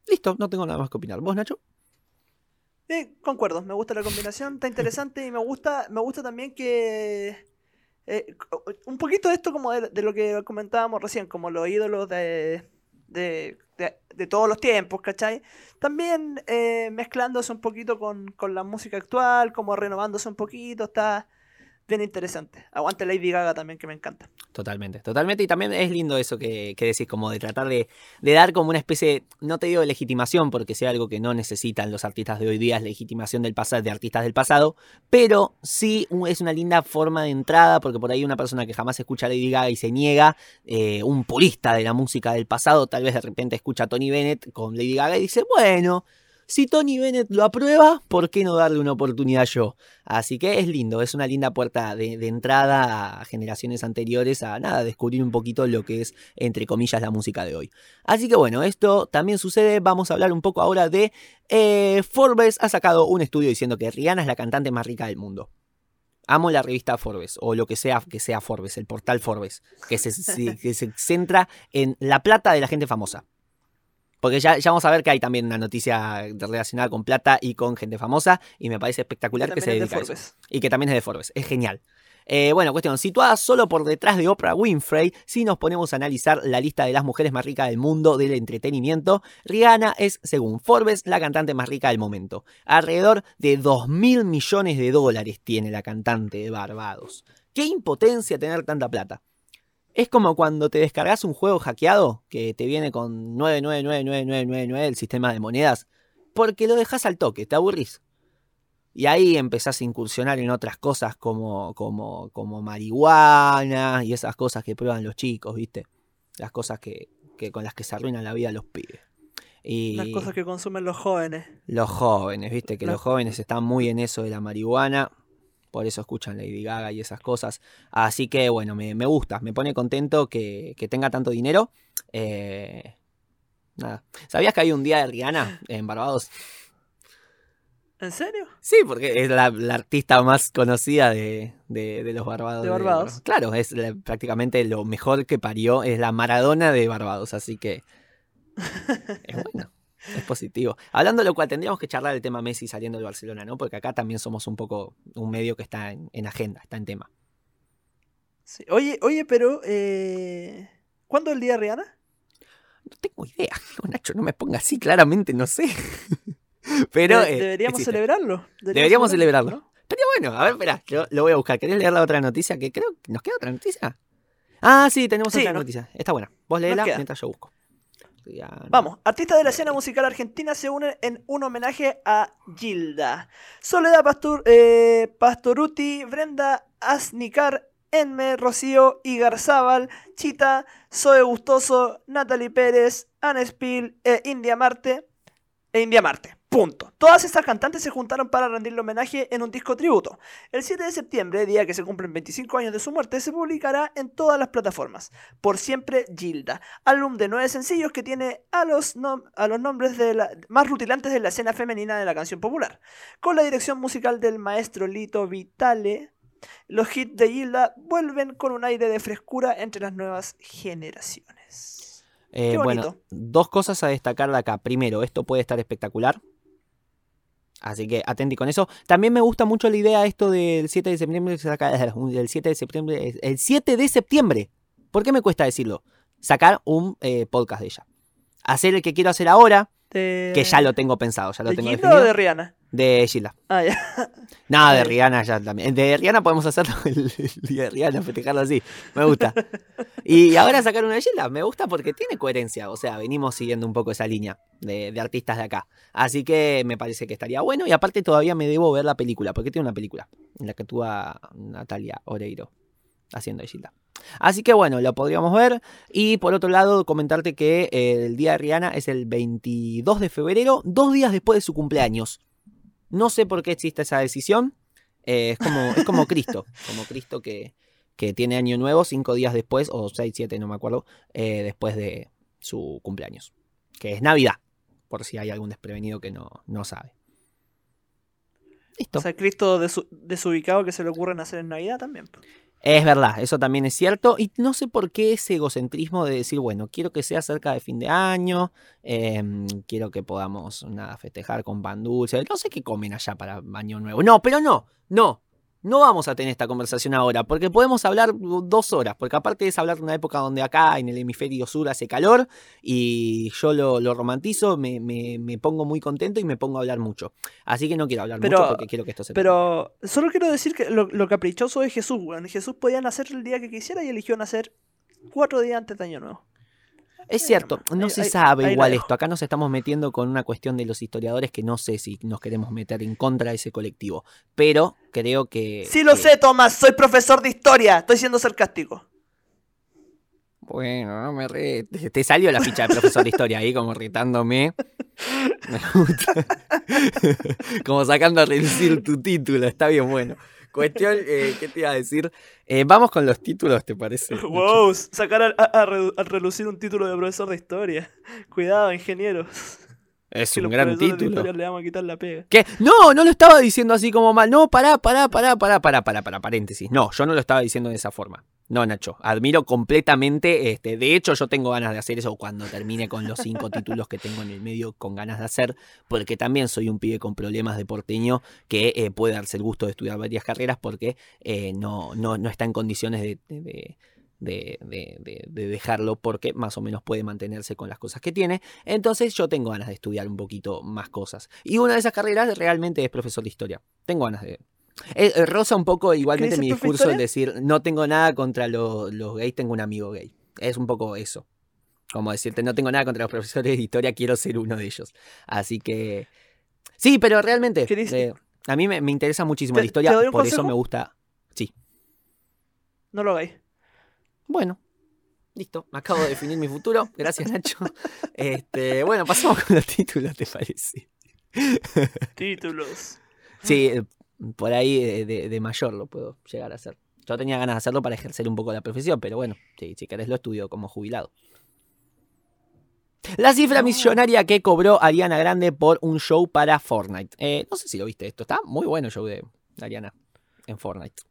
Listo, no tengo nada más que opinar. ¿Vos, Nacho? Sí, concuerdo, me gusta la combinación, está interesante y me gusta, me gusta también que un poquito esto como de, lo que comentábamos recién, como los ídolos de, de, todos los tiempos, ¿cachai? También eh, mezclándose un poquito con, con, la música actual, como renovándose un poquito, está, bien interesante. Aguante Lady Gaga también, que me encanta. Totalmente, totalmente. Y también es lindo eso que, que decís, como de tratar de, dar como una especie, no te digo de legitimación, porque sea algo que no necesitan los artistas de hoy día, es legitimación del pasado, de artistas del pasado, pero sí es una linda forma de entrada, porque por ahí una persona que jamás escucha Lady Gaga y se niega, eh, un purista de la música del pasado, tal vez de repente escucha a Tony Bennett con Lady Gaga y dice, bueno, si Tony Bennett lo aprueba, ¿por qué no darle una oportunidad yo? Así que es lindo, es una linda puerta de, entrada a generaciones anteriores a nada, descubrir un poquito lo que es, entre comillas, la música de hoy. Así que bueno, esto también sucede. Vamos a hablar un poco ahora de eh, Forbes ha sacado un estudio diciendo que Rihanna es la cantante más rica del mundo. Amo la revista Forbes, o lo que sea que sea Forbes, el portal Forbes, que que se centra en la plata de la gente famosa. Porque ya, ya, vamos a ver que hay también una noticia relacionada con plata y con gente famosa. Y me parece espectacular que se dedica a eso. Y que también es de Forbes. Es genial. Eh, bueno, cuestión, situada solo por detrás de Oprah Winfrey, si nos ponemos a analizar la lista de las mujeres más ricas del mundo del entretenimiento, Rihanna es, según Forbes, la cantante más rica del momento. Alrededor de 2 mil millones de dólares tiene la cantante de Barbados. Qué impotencia tener tanta plata. Es como cuando te descargas un juego hackeado que te viene con 999999 el sistema de monedas, porque lo dejas al toque, te aburrís. Y ahí empezás a incursionar en otras cosas como, como, como marihuana y esas cosas que prueban los chicos, ¿viste? las cosas que, que con las que se arruinan la vida los pibes. Y Las cosas que consumen los jóvenes. los jóvenes, viste que los jóvenes están muy en eso de la marihuana, por eso escuchan Lady Gaga y esas cosas. Así que bueno, me, me gusta, me pone contento que, que tenga tanto dinero. Eh, nada. ¿Sabías que hay un día de Rihanna en Barbados? ¿En serio? Sí, porque es la, la artista más conocida de, de- de los Barbados. De Barbados. Claro, es la- prácticamente lo mejor que parió, es la Maradona de Barbados, así que es bueno, es positivo. Hablando de lo cual, tendríamos que charlar el tema Messi saliendo del Barcelona, ¿no? Porque acá también somos un poco un medio que está en, en agenda, está en tema. Sí. Oye, oye, pero. Eh... ¿Cuándo es el día de Rihanna? No tengo idea, Nacho, no me ponga así, claramente no sé. Pero De- eh, deberíamos existe. celebrarlo. Deberíamos celebrarlo. ¿no? Estaría bueno. A ver, espera, lo voy a buscar. ¿Querés leer la otra noticia? Que creo que nos queda otra noticia. Ah, sí, tenemos Sí, otra no- noticia. Está buena. Vos léela queda. mientras yo busco. Vamos, artistas de la escena musical argentina se unen en un homenaje a Gilda. Soledad Pastor, eh, Pastoruti, Brenda Asnicar, Enme, Rocío, Igarzábal, Chita, Zoe Gustoso, Natalie Pérez, Anne Spill e India Marte. E India Marte. Punto. Todas estas cantantes se juntaron para rendirle homenaje en un disco tributo. El 7 de septiembre, día que se cumplen 25 años de su muerte, se publicará en todas las plataformas. Por siempre, Gilda. Álbum de nueve sencillos que tiene a los, a los nombres de la- más rutilantes de la escena femenina de la canción popular. Con la dirección musical del maestro Lito Vitale, los hits de Gilda vuelven con un aire de frescura entre las nuevas generaciones. Eh, qué bueno, dos cosas a destacar de acá. Primero, esto puede estar espectacular. Así que atenti con eso. También me gusta mucho la idea esto del 7 de septiembre. El 7 de septiembre. El 7 de septiembre. ¿Por qué me cuesta decirlo? Sacar un eh, podcast de ella. Hacer el que quiero hacer ahora, De... que ya lo tengo pensado, ya lo ¿De tengo Gilda definido. o de Rihanna? De Gilda. Ah, ya. No, de. Rihanna ya también. De Rihanna podemos hacerlo el, el día de Rihanna, festejarlo así. Me gusta. Y ahora sacar una de Gilda, me gusta porque tiene coherencia. O sea, venimos siguiendo un poco esa línea de, de artistas de acá. Así que me parece que estaría bueno. Y aparte todavía me debo ver la película, porque tiene una película en la que actúa Natalia Oreiro haciendo de Gilda. Así que bueno, lo podríamos ver. Y por otro lado, comentarte que eh, el día de Rihanna es el 22 de febrero, dos días después de su cumpleaños. No sé por qué existe esa decisión. Eh, es, como, es como Cristo, como Cristo que, que tiene año nuevo cinco días después, o seis, siete, no me acuerdo, eh, después de su cumpleaños. Que es Navidad, por si hay algún desprevenido que no, no sabe. Listo. O sea, Cristo desu- desubicado que se le ocurre nacer en Navidad también. Es verdad, eso también es cierto. Y no sé por qué ese egocentrismo de decir, bueno, quiero que sea cerca de fin de año, em, quiero que podamos nada, festejar con pan dulce. No sé qué comen allá para Año Nuevo. No, pero no, no. No vamos a tener esta conversación ahora, porque podemos hablar dos horas, porque aparte es hablar de una época donde acá en el hemisferio sur hace calor y yo lo, lo romantizo, me, me- me pongo muy contento y me pongo a hablar mucho. Así que no quiero hablar Pero- mucho porque quiero que esto se Pero solo quiero decir que lo, lo caprichoso de Jesús, weón. Jesús podía nacer el día que quisiera y eligió nacer cuatro días antes de Año Nuevo. Es cierto, no se sabe ahí igual esto. Acá nos estamos metiendo con una cuestión de los historiadores que no sé si nos queremos meter en contra de ese colectivo. Pero creo que. Sí lo que- sé, Tomás, soy profesor de historia. Estoy siendo sarcástico. Bueno, no me re... Te te salió la ficha de profesor de historia ahí, como retándome. Me gusta. como sacando a reducir tu título, está bien bueno. Cuestión, eh, ¿qué te iba a decir? Eh, vamos con los títulos, ¿te parece? Wow, sacar a, a- a relucir un título de profesor de historia. Cuidado, ingeniero. Es Que un gran título. le vamos a quitar la pega. ¿Qué? No, no lo estaba diciendo así como mal. No, pará, pará, pará, pará, pará, pará, pará, paréntesis. No, yo no lo estaba diciendo de esa forma. No, Nacho, admiro completamente, este, de hecho yo tengo ganas de hacer eso cuando termine con los cinco títulos que tengo en el medio con ganas de hacer, porque también soy un pibe con problemas de porteño que eh, puede darse el gusto de estudiar varias carreras porque eh, no, no, no está en condiciones de, de- de- de- de- de dejarlo porque más o menos puede mantenerse con las cosas que tiene. Entonces yo tengo ganas de estudiar un poquito más cosas. Y una de esas carreras realmente es profesor de historia. Tengo ganas de... Eh, eh, roza un poco igualmente ¿Querés mi discurso historia? decir no tengo nada contra lo- los gays, tengo un amigo gay. Es un poco eso. Como decirte, no tengo nada contra los profesores de historia, quiero ser uno de ellos. Así que... Sí, pero realmente... ¿Querés- eh, a mí me, me interesa muchísimo ¿Te- la historia, por eso me gusta... Sí. No lo hagáis. Bueno, Listo, me acabo de definir mi futuro. Gracias, Nacho. Este, bueno, pasamos con los títulos, ¿te parece? Títulos. Sí, eh, por ahí de, de- de mayor lo puedo llegar a hacer. Yo tenía ganas de hacerlo para ejercer un poco la profesión, pero bueno, sí, si querés lo estudio como jubilado. La cifra No. millonaria que cobró Ariana Grande por un show para Fortnite. Eh, no sé si lo viste esto. Está muy bueno el show de Ariana en Fortnite.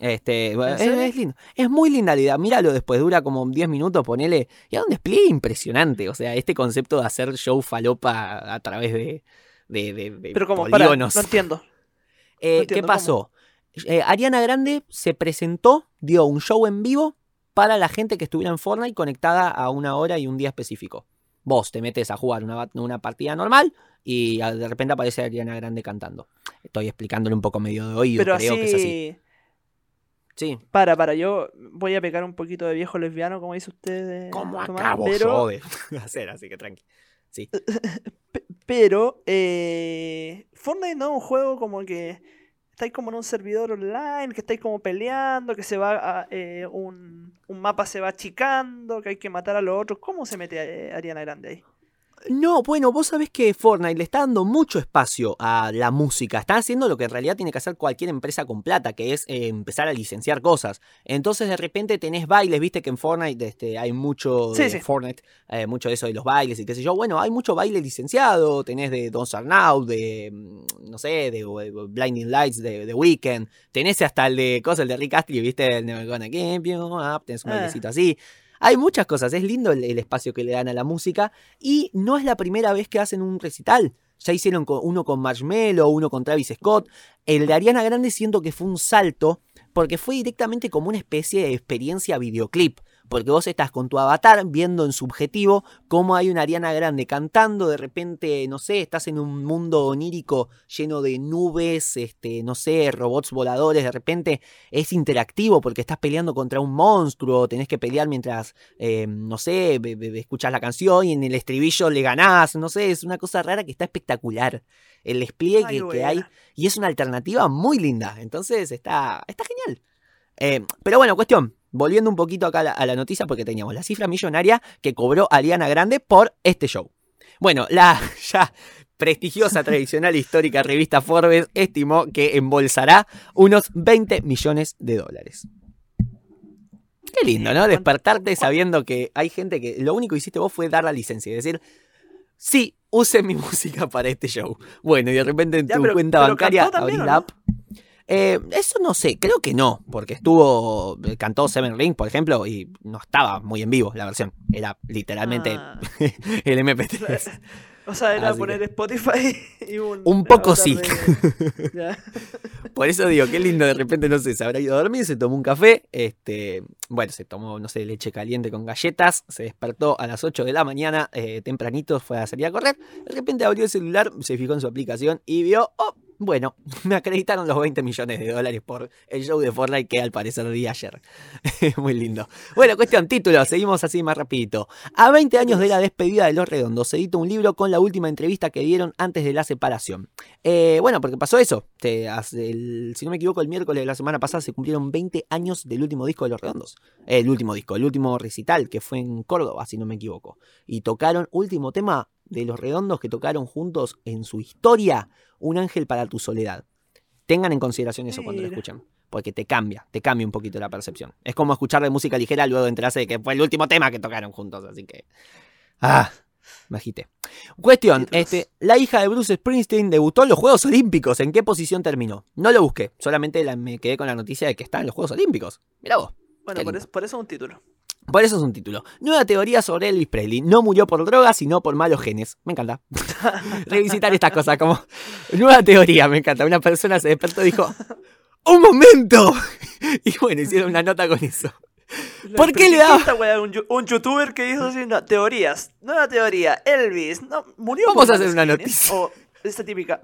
Este, es, lindo. Es muy linda la idea. Míralo después, dura como 10 minutos, ponele. Y es un despliegue impresionante. O sea, este concepto de hacer show falopa a través de, de, de- de Pero como, para, no entiendo. Eh, ¿Qué entiendo, pasó? Eh, Ariana Grande se presentó, dio un show en vivo para la gente que estuviera en Fortnite conectada a una hora y un día específico. Vos te metes a jugar una, una partida normal y de repente aparece Ariana Grande cantando. Estoy explicándole un poco medio de oído, Pero creo así, que es así. Sí. Para, para, yo voy a pecar un poquito de viejo lesbiano, como dice usted. eh, ¿Cómo Tomás, acabo pero, yo de hacer? Así que tranqui. Sí. pe- Pero, eh, Fortnite no es un juego como que estáis como en un servidor online, que estáis como peleando, que se va a, eh, un, un mapa se va achicando, que hay que matar a los otros. ¿Cómo se mete eh, Ariana Grande ahí? No, bueno, vos sabés que Fortnite le está dando mucho espacio a la música. Está haciendo lo que en realidad tiene que hacer cualquier empresa con plata, que es eh, empezar a licenciar cosas. Entonces de repente tenés bailes, viste que en Fortnite este, hay mucho Sí, de sí. Fortnite, eh, mucho de eso de los bailes y qué sé yo. Bueno, hay mucho baile licenciado, tenés de Don't Start Now, de, mm, no sé, de, eh, Blinding Lights, de The Weeknd. Tenés hasta el de cosas, el de Rick Astley, viste, el Never Gonna Give You Up, tenés un Ah. bailecito así. Hay muchas cosas, es lindo el, espacio que le dan a la música y no es la primera vez que hacen un recital. Ya hicieron uno con Marshmello, uno con Travis Scott. El de Ariana Grande siento que fue un salto porque fue directamente como una especie de experiencia videoclip. Porque vos estás con tu avatar viendo en subjetivo cómo hay una Ariana Grande cantando, de repente, no sé, estás en un mundo onírico lleno de nubes, este, no sé, robots voladores, de repente es interactivo porque estás peleando contra un monstruo, tenés que pelear mientras, eh, no sé, escuchás la canción y en el estribillo le ganás, no sé, es una cosa rara que está espectacular. El despliegue Ay, que, hay y es una alternativa muy linda, entonces está, está genial. Eh, pero bueno, cuestión, volviendo un poquito acá a la, a la noticia porque teníamos la cifra millonaria que cobró Ariana Grande por este show. Bueno, la ya prestigiosa, tradicional, histórica revista Forbes estimó que embolsará unos 20 millones de dólares. Qué lindo, ¿no? ¿Cuánto- Despertarte sabiendo que hay gente que lo único que hiciste vos fue dar la licencia y decir, sí, use mi música para este show. Bueno, y de repente en Ya, tu pero- cuenta pero bancaria abrís ¿o la no? Eh, eso no sé, creo que no, porque estuvo, cantó Seven Ring, por ejemplo, y no estaba muy en vivo la versión, era literalmente Ah. el MP3. O sea, era Así poner que- Spotify y un. Un poco sí. de-. Por eso digo, qué lindo, de repente, no sé, se habrá ido a dormir, se tomó un café, este, bueno, se tomó, no sé, leche caliente con galletas, se despertó a las 8 de la mañana, eh, tempranito, fue a salir a correr, de repente abrió el celular, se fijó en su aplicación y vio, oh, bueno, me acreditaron los 20 millones de dólares por el show de Fortnite que al parecer di ayer. Muy lindo. Bueno, cuestión, título, seguimos así más rapidito. A 20 años de la despedida de Los Redondos, se edita un libro con la última entrevista que dieron antes de la separación. Eh, bueno, porque pasó eso. Te- si no me equivoco, el miércoles de la semana pasada se cumplieron 20 años del último disco de Los Redondos. Eh, el último disco, el último recital, que fue en Córdoba, si no me equivoco. Y tocaron, último tema de Los Redondos que tocaron juntos en su historia, Un ángel para tu soledad. Tengan en consideración eso cuando lo escuchen. Porque te cambia, te cambia un poquito la percepción. Es como escuchar de música ligera luego de enterarse de que fue el último tema que tocaron juntos. Así que. Ah, me agité. Cuestión, este, la hija de Bruce Springsteen debutó en los Juegos Olímpicos. ¿En qué posición terminó? No lo busqué, solamente la- me quedé con la noticia de que está en los Juegos Olímpicos. Mirá vos. Bueno, por eso, por eso es un título. Por eso es un título. Nueva teoría sobre Elvis Presley. No murió por drogas, sino por malos genes. Me encanta. Revisitar estas cosas como... Nueva teoría, me encanta. Una persona se despertó y dijo... ¡Un momento! Y bueno, hicieron una nota con eso. ¿Por qué le wea, un, un youtuber que hizo así, no, teorías. Nueva teoría. Elvis. No, murió Vamos por a hacer una genes, noticia. O esta típica.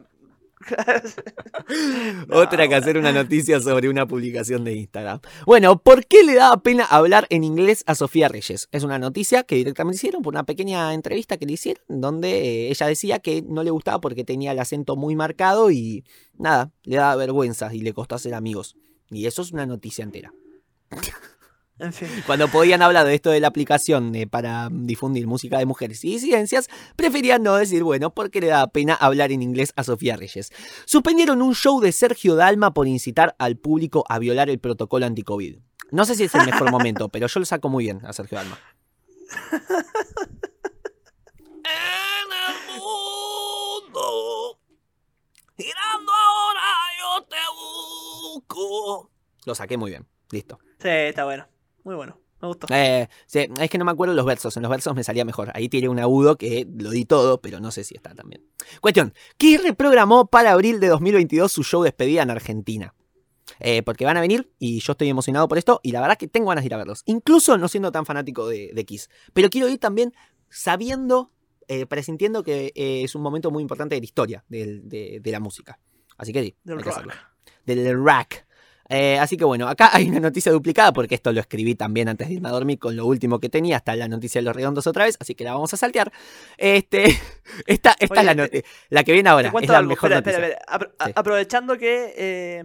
Otra que hacer una noticia sobre una publicación de Instagram. Bueno, ¿por qué le daba pena hablar en inglés a Sofía Reyes? Es una noticia que directamente hicieron por una pequeña entrevista que le hicieron, donde eh, ella decía que no le gustaba porque tenía el acento muy marcado y nada, le daba vergüenza y le costó hacer amigos. Y eso es una noticia entera. En fin. Cuando podían hablar de esto de la aplicación eh, para difundir música de mujeres y disidencias, preferían no decir bueno porque le daba pena hablar en inglés a Sofía Reyes. Suspendieron un show de Sergio Dalma por incitar al público a violar el protocolo anti-COVID. No sé si es el mejor momento, pero yo lo saco muy bien a Sergio Dalma. en el mundo, girando ahora yo te busco. Lo saqué muy bien, listo. Sí, está bueno. Muy bueno. Me gustó. Eh, sí, es que no me acuerdo los versos. En los versos me salía mejor. Ahí tiene un agudo que lo di todo, pero no sé si está también. Cuestión: Kiss reprogramó para abril de 2022 su show despedida en Argentina. Eh, porque van a venir y yo estoy emocionado por esto y la verdad que tengo ganas de ir a verlos. Incluso no siendo tan fanático de, de Kiss. Pero quiero ir también sabiendo, eh, presintiendo que es un momento muy importante de la historia de, de la música. Así que sí, Del rock. Del rack. Eh, así que bueno, acá hay una noticia duplicada porque esto lo escribí también antes de irme a dormir con lo último que tenía, hasta la noticia de los redondos otra vez, así que la vamos a saltear. Este, esta esta Oye, es la, te- noti- la que viene ahora, es la algo. mejor Espera, noticia. espera. Apro- Sí. Aprovechando que. eh,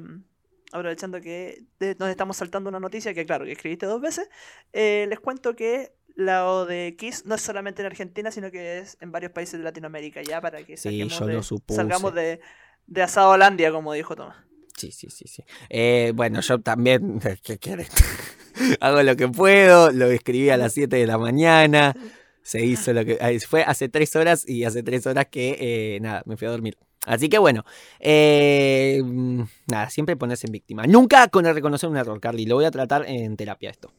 aprovechando que nos estamos saltando una noticia que, claro, que escribiste dos veces. eh, les cuento que la de Kiss no es solamente en Argentina, sino que es en varios países de Latinoamérica, ya para que Sí, yo de- lo salgamos de, de asado Holandia, como dijo Tomás. Sí, sí, sí, sí. Eh, bueno, yo también, ¿qué quieres? Hago lo que puedo, lo escribí a las 7 de la mañana, se hizo lo que... Fue hace tres horas y hace tres horas que, eh, nada, me fui a dormir. Así que bueno, eh, nada, siempre ponerse en víctima. Nunca con el reconocer un error, Carly, lo voy a tratar en terapia esto.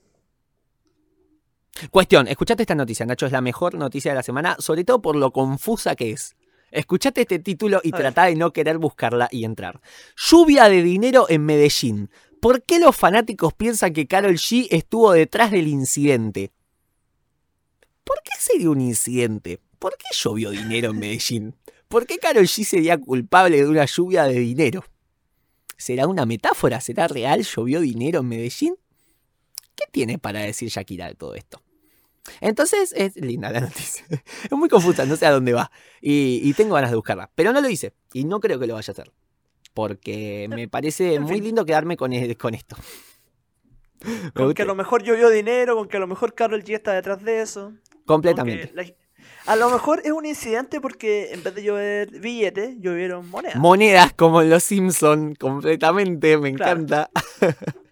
Cuestión, escuchate esta noticia, Nacho, es la mejor noticia de la semana, sobre todo por lo confusa que es. Escuchate este título y trata de no querer buscarla y entrar. Lluvia de dinero en Medellín. ¿Por qué los fanáticos piensan que Carol G estuvo detrás del incidente? ¿Por qué sería un incidente? ¿Por qué llovió dinero en Medellín? ¿Por qué Carol G sería culpable de una lluvia de dinero? ¿Será una metáfora? ¿Será real? ¿Llovió dinero en Medellín? ¿Qué tiene para decir Shakira de todo esto? Entonces es linda la noticia. Es muy confusa, no sé a dónde va. Y, y tengo ganas de buscarla. Pero no lo hice. Y no creo que lo vaya a hacer. Porque me parece muy lindo quedarme con, e- con esto. Con que a lo mejor llovió dinero, con que a lo mejor Carol G está detrás de eso. completamente. la- a lo mejor es un incidente porque en vez de llover billetes, llovieron monedas. Monedas como en los Simpson, completamente, me Claro. encanta.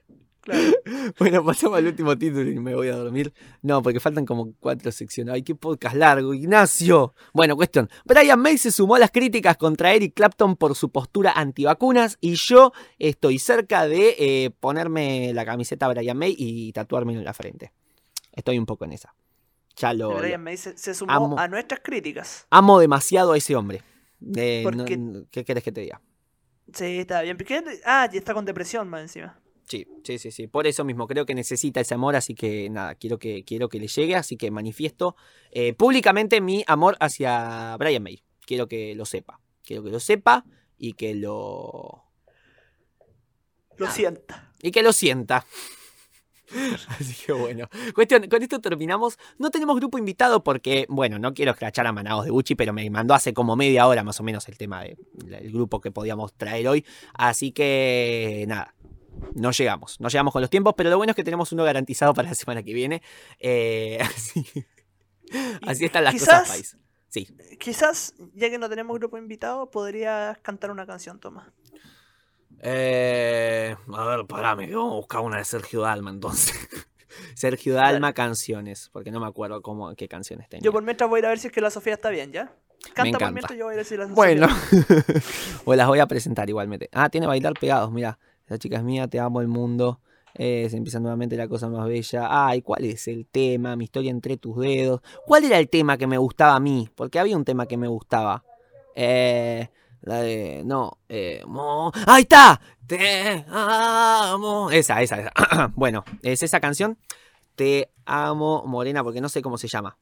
Claro. Bueno, pasamos al último título y me voy a dormir. No, porque faltan como cuatro secciones. Ay, qué podcast largo, Ignacio. Bueno, cuestión. Brian May se sumó a las críticas contra Eric Clapton por su postura antivacunas y yo estoy cerca de eh, ponerme la camiseta Brian May y tatuármelo en la frente. Estoy un poco en esa. Ya lo, Brian May se, se sumó amo. a nuestras críticas. amo demasiado a ese hombre. Eh, no- ¿Qué querés que te diga? Sí, está bien. Ah, y está con depresión más encima. Sí, sí, sí, sí. Por eso mismo creo que necesita ese amor, así que nada, quiero que, quiero que le llegue, así que manifiesto eh, públicamente mi amor hacia Brian May. Quiero que lo sepa. Quiero que lo sepa y que lo. Lo sienta. y que lo sienta. Así que bueno. Cuestión, con esto terminamos. No tenemos grupo invitado porque, bueno, no quiero escrachar a Manaos de Gucci, pero me mandó hace como media hora más o menos el tema del grupo que podíamos traer hoy. Así que nada. No llegamos, no llegamos con los tiempos, pero lo bueno es que tenemos uno garantizado para la semana que viene. Eh, así, así están las quizás- cosas, país. Sí. Quizás, ya que no tenemos grupo invitado, podrías cantar una canción, Tomás. Eh, a ver, parame, vamos a buscar una de Sergio Dalma entonces. Sergio Dalma canciones, porque no me acuerdo cómo, qué canciones tenía. Yo por mientras voy a ir a ver si es que la Sofía está bien, ¿ya? Canta por encanta. mientras yo voy a ir a ver si la Sofía Bueno, o las voy a presentar igualmente. Ah, tiene bailar pegados, mira. Esa chica es mía, te amo el mundo. Eh, se empieza nuevamente la cosa más bella. Ay, ¿cuál es el tema? Mi historia entre tus dedos. ¿Cuál era el tema que me gustaba a mí? Porque había un tema que me gustaba. Eh, la de. No. Eh, mo- ¡Ahí está! Te amo. Esa, esa, esa. bueno, es esa canción. Te amo, Morena, porque no sé cómo se llama.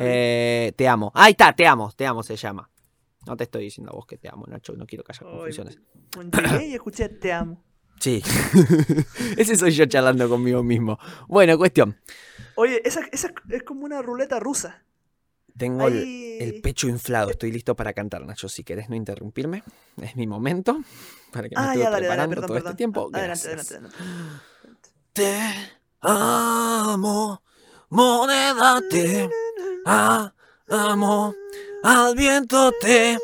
Eh, te amo. Ahí está, te amo, te amo se llama. No te estoy diciendo a vos que te amo, Nacho, no quiero que haya Ay, confusiones. y escuché Te amo. Sí. Ese soy yo charlando conmigo mismo. Bueno, cuestión. Oye, esa, esa es como una ruleta rusa. Tengo el, pecho inflado, estoy listo para cantar, Nacho. Si querés no interrumpirme, es mi momento. Para que me Ah, ya, dale, dale, preparando perdón, todo perdón. este tiempo. Adelante, adelante, adelante. Te Amo, moneda te amo, al viento te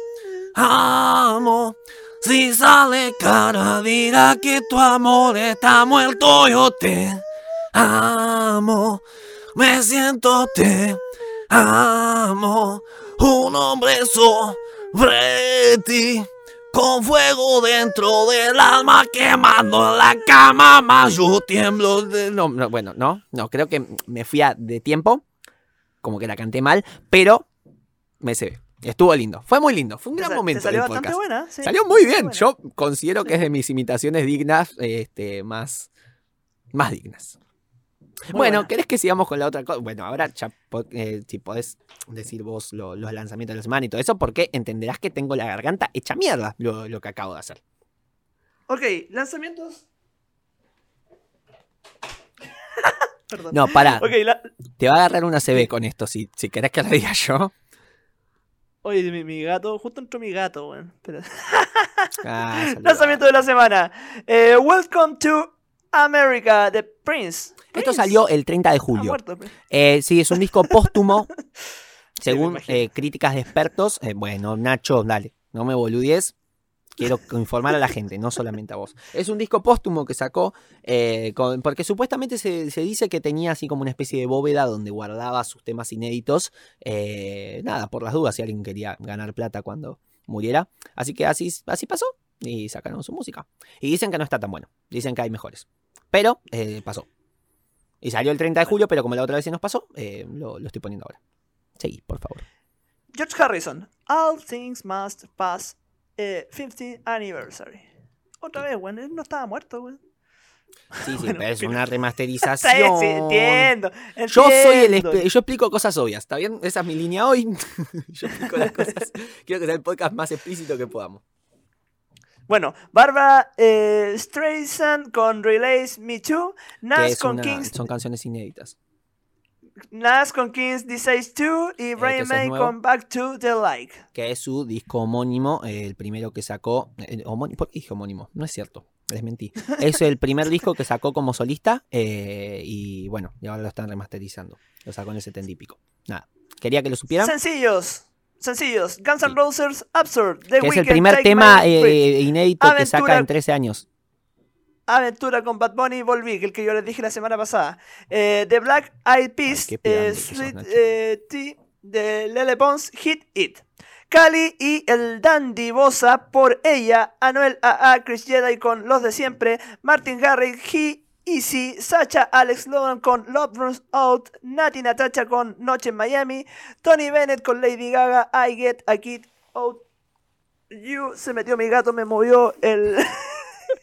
amo. Si sale cara, dirá que tu amor está muerto. Yo te amo, me siento te amo. Un hombre sobre ti, con fuego dentro del alma, quemando la cama, más yo tiemblo. De... No, bueno, no, no, creo que me fui a de tiempo, como que la canté mal, pero ve. Estuvo lindo. Fue muy lindo. Fue un gran Te momento. Te salió del bastante podcast. buena. sí. Salió muy bien. buena. Yo considero que es de mis imitaciones dignas, este, más, más dignas. Muy bueno, buena. ¿querés que sigamos con la otra cosa? Bueno, ahora ya eh, si podés decir vos lo- los lanzamientos de la semana y todo eso, porque entenderás que tengo la garganta hecha mierda lo, lo que acabo de hacer. Ok, lanzamientos. Perdón. No, pará. La... Te va a agarrar una CB con esto, si, si querés que lo diga yo. Oye, mi, mi gato, justo entró mi gato, weón. Ah. Lanzamiento de la semana. Eh, Welcome to America, The Prince. Esto salió el 30 de julio. muerto. Eh, sí, es un disco póstumo. según eh, críticas de expertos. Bueno, Nacho, dale, no me boludies. Quiero informar a la gente, no solamente a vos. Es un disco póstumo que sacó, eh, porque supuestamente se, dice que tenía así como una especie de bóveda donde guardaba sus temas inéditos. eh, nada, por las dudas, si alguien quería ganar plata cuando muriera. Así que así, pasó y sacaron su música. Y dicen que no está tan bueno, dicen que hay mejores. Pero eh, pasó. Y salió el 30 de julio, pero como la otra vez se nos pasó, lo, lo estoy poniendo ahora. Seguí, por favor. George Harrison. All things must pass. Eh, 50th anniversary. Otra vez, weón. Él no estaba muerto, weón. Sí, sí, Bueno, pero es pero- una remasterización. sí, entiendo, Yo soy el entiendo. yo explico cosas obvias, ¿está bien? Esa es mi línea hoy. yo explico las cosas. Quiero que sea el podcast más explícito que podamos. Bueno, Barbara eh, Streisand con Relays Me Too. Nas con una- Kings. son canciones inéditas. Nas con Kings Decides 2 y Brian ese es May con Back to the Like. Que es su disco homónimo, eh, el primero que sacó. eh, homónimo- ¿Por qué dije homónimo? No es cierto, les mentí. Es el primer disco que sacó como solista. eh, y bueno, y ahora lo están remasterizando. Lo sacó en el 70 y pico. Nada. Quería que lo supieran. Sencillos, sencillos. Guns N'. Roses Absurd. The Que es el primer Take tema eh, inédito que saca en 13 años. Aventura con Bad Bunny y Volví, que el que yo les dije la semana pasada. Eh, The Black Eyed Peas, eh, Sweet eh, Tea de Lele Pons, Hit It. Cali y el Dandy Bosa por ella, Anuel AA, Chris Jedi con Los de Siempre, Martin Garrix, He Easy, Sacha Alex Logan con Love Runs Out, Nati Natacha con Noche en Miami, Tony Bennett con Lady Gaga, I Get a Kid Out You, se metió mi gato, me movió el,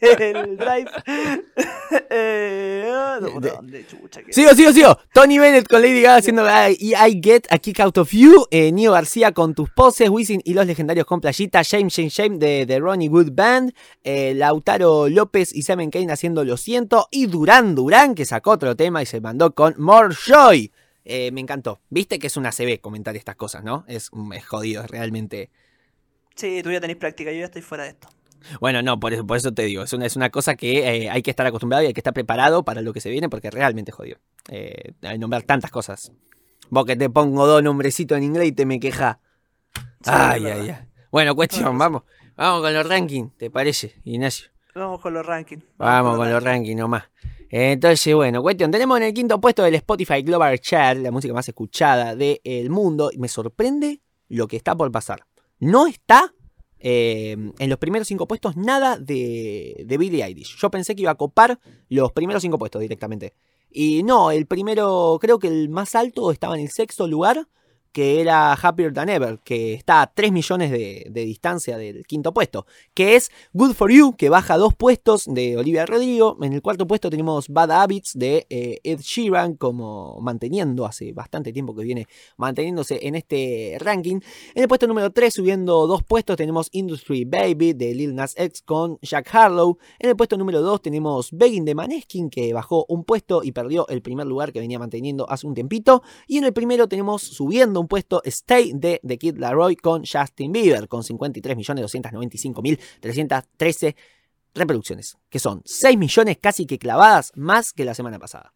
el drive. eh, ¿dónde- De- chucha? Sigo, sigo, sigo. Tony Bennett con Lady Gaga haciendo I, I Get a Kick Out of You. Eh, Nio García con tus poses. Wisin y los legendarios con Playita. Shame, Shame, Shame de The Ronnie Wood Band. eh, Lautaro López y Semen Kane haciendo Lo Siento. Y Durán Durán que sacó otro tema y se mandó con More Joy. Eh, me encantó. Viste que es una CB comentar estas cosas, ¿no? Es, es jodido, es realmente. Sí, tú ya tenés práctica, yo ya estoy fuera de esto. Bueno, no, por eso, por eso te digo, es una, es una cosa que eh, hay que estar acostumbrado y hay que estar preparado para lo que se viene porque realmente jodido. Eh, hay que nombrar tantas cosas. Vos que te pongo dos nombrecitos en inglés y te me queja. Sí, ay, ay, ay. Bueno, cuestión, vamos. Vamos con los rankings, ¿te parece, Ignacio? Vamos con los rankings. Vamos con los rankings nomás. Entonces, bueno, cuestión, tenemos en el quinto puesto del Spotify Global Chart, la música más escuchada del mundo. Y me sorprende lo que está por pasar. No está eh, en los primeros cinco puestos nada de, de Billie Eilish. Yo pensé que iba a copar los primeros cinco puestos directamente. Y no, el primero, creo que el más alto estaba en el sexto lugar, que era Happier Than Ever, que está a 3 millones de, distancia del quinto puesto, que es Good For You, que baja dos puestos de Olivia Rodrigo. En el cuarto puesto tenemos Bad Habits de eh, Ed Sheeran, como manteniendo, hace bastante tiempo que viene manteniéndose en este ranking. En el puesto número 3, subiendo dos puestos, tenemos Industry Baby de Lil Nas X con Jack Harlow. En el puesto número 2 tenemos Begging de Maneskin, que bajó un puesto y perdió el primer lugar que venía manteniendo hace un tiempito. Y en el primero tenemos subiendo un puesto Stay de The Kid Laroi con Justin Bieber, con 53.295.313 reproducciones, que son 6 millones casi que clavadas más que la semana pasada.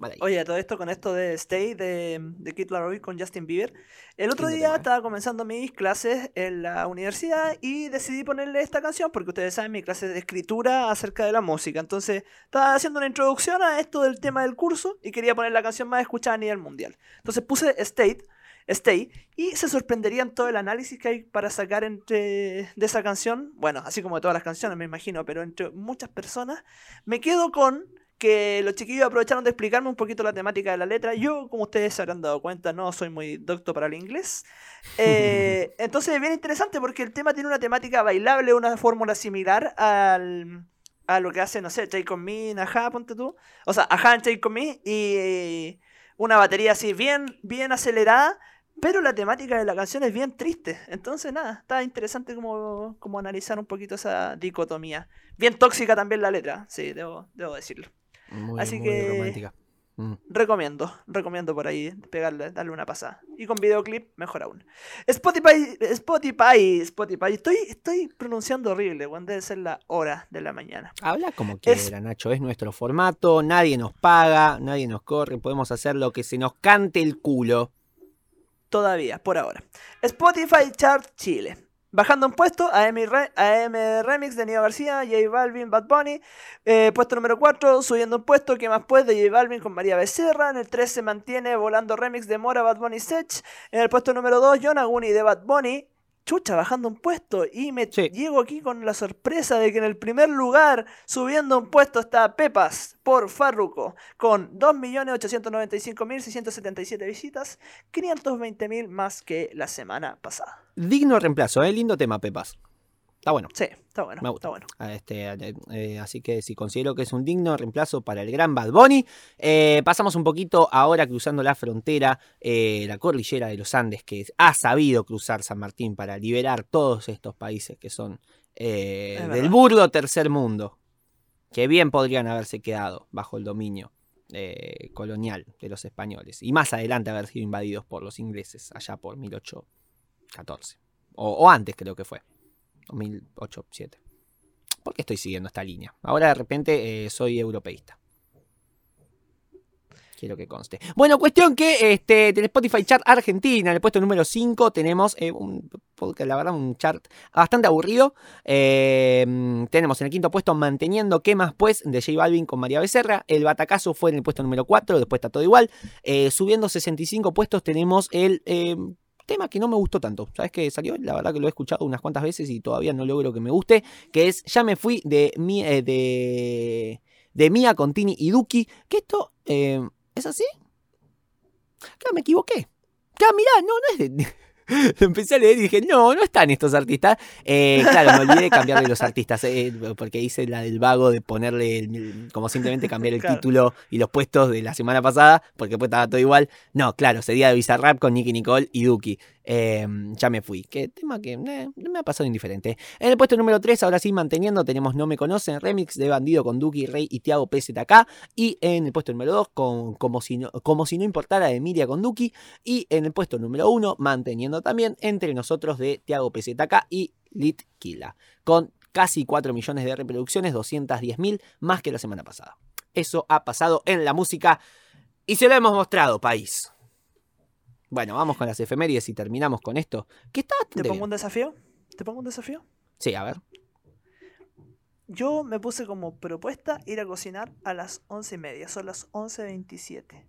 Vale. Oye, todo esto con esto de Stay de, de Kid Laroi con Justin Bieber. El otro día ¿eh? estaba comenzando mis clases en la universidad y decidí ponerle esta canción porque ustedes saben mi clase de escritura acerca de la música. Entonces estaba haciendo una introducción a esto del tema del curso y quería poner la canción más escuchada a nivel mundial. Entonces puse State, Stay y se sorprenderían todo el análisis que hay para sacar entre de esa canción. Bueno, así como de todas las canciones me imagino, pero entre muchas personas me quedo con que los chiquillos aprovecharon de explicarme un poquito la temática de la letra. Yo, como ustedes se habrán dado cuenta, no soy muy docto para el inglés. Eh, entonces es bien interesante porque el tema tiene una temática bailable, una fórmula similar al, a lo que hace, no sé, Take On Me, Ajá, ponte tú. O sea, Ajá en Take On Me y una batería así bien, bien acelerada. Pero la temática de la canción es bien triste. Entonces, nada, está interesante como, como analizar un poquito esa dicotomía. Bien tóxica también la letra, sí, debo, debo decirlo. Muy, así muy que- romántica. Mm. Recomiendo, recomiendo por ahí pegarle, darle una pasada. Y con videoclip, mejor aún. Spotify, Spotify, Spotify. Estoy, estoy pronunciando horrible, weón. Debe ser la hora de la mañana. Habla como Es- quiera, Nacho. Es nuestro formato, nadie nos paga, nadie nos corre, podemos hacer lo que se nos cante el culo. Todavía, por ahora. Spotify Chart Chile. Bajando un puesto, AM, Re- AM Remix de Nio García, J Balvin, Bad Bunny. Eh, puesto número 4, subiendo un puesto, que más pues de J Balvin con María Becerra. En el 3 se mantiene Volando Remix de Mora, Bad Bunny Sech. En el puesto número 2, John Aguni de Bad Bunny. Chucha, bajando un puesto. Y me Sí. llego aquí con la sorpresa de que en el primer lugar, subiendo un puesto, está Pepas por Farruko. Con 2.895.677 visitas. 520.000 más que la semana pasada. Digno reemplazo, ¿eh? Lindo tema, Pepas. Está bueno. Sí, está bueno. Me gusta. Está bueno. Ah, Este, eh, así que si considero que es un digno reemplazo para el gran Bad Bunny. Eh, pasamos un poquito ahora cruzando la frontera, eh, la cordillera de los Andes, que ha sabido cruzar San Martín para liberar todos estos países que son del burdo tercer mundo, que bien podrían haberse quedado bajo el dominio colonial de los españoles y más adelante haber sido invadidos por los ingleses allá por 1814 o, o antes creo que fue. 2008, 7. ¿Por qué estoy siguiendo esta línea? Ahora de repente eh, soy europeísta. Quiero que conste. Bueno, cuestión que este, en el Spotify Chart Argentina, en el puesto número 5, tenemos eh, un podcast, la verdad, un chart bastante aburrido. Mm, tenemos en el quinto puesto Manteniendo ¿Qué más pues? de J Balvin con María Becerra. El Batacazo fue en el puesto número 4, después está todo igual. Eh, subiendo 65 puestos tenemos el eh, tema que no me gustó tanto. ¿Sabes que salió? La verdad que lo he escuchado unas cuantas veces y todavía no logro que me guste. Que es Ya me fui de, mi, eh, de, de Mia Contini y Duki. Que esto eh, es así. Claro, me equivoqué. Claro, mirá, no, no es de... Lo empecé a leer y dije, no, no están estos artistas. Eh, claro, me olvidé de cambiarle los artistas, eh, porque hice la del vago de ponerle, el- como simplemente cambiar el Claro. título y los puestos de la semana pasada, porque después estaba todo igual. No, claro, sería de Bizarrap con Nicky Nicole y Duki. Eh, ya me fui. Que tema que eh, me ha pasado indiferente. En el puesto número 3, ahora sí manteniendo, tenemos No Me Conocen, remix de Bandido con Duki, Rey y Tiago PZK. Y en el puesto número 2, con como si, no, como si no importara de Emilia con Duki. Y en el puesto número 1, manteniendo también entre nosotros de Tiago PZK y Lit Killa. Con casi 4 millones de reproducciones, 210 mil más que la semana pasada. Eso ha pasado en la música y se lo hemos mostrado, país. Bueno, vamos con las efemérides y terminamos con esto. Que está ¿Te pongo bien. un desafío? ¿Te pongo un desafío? Sí, a ver. Yo me puse como propuesta ir a cocinar a las once y media. Son las 11.27.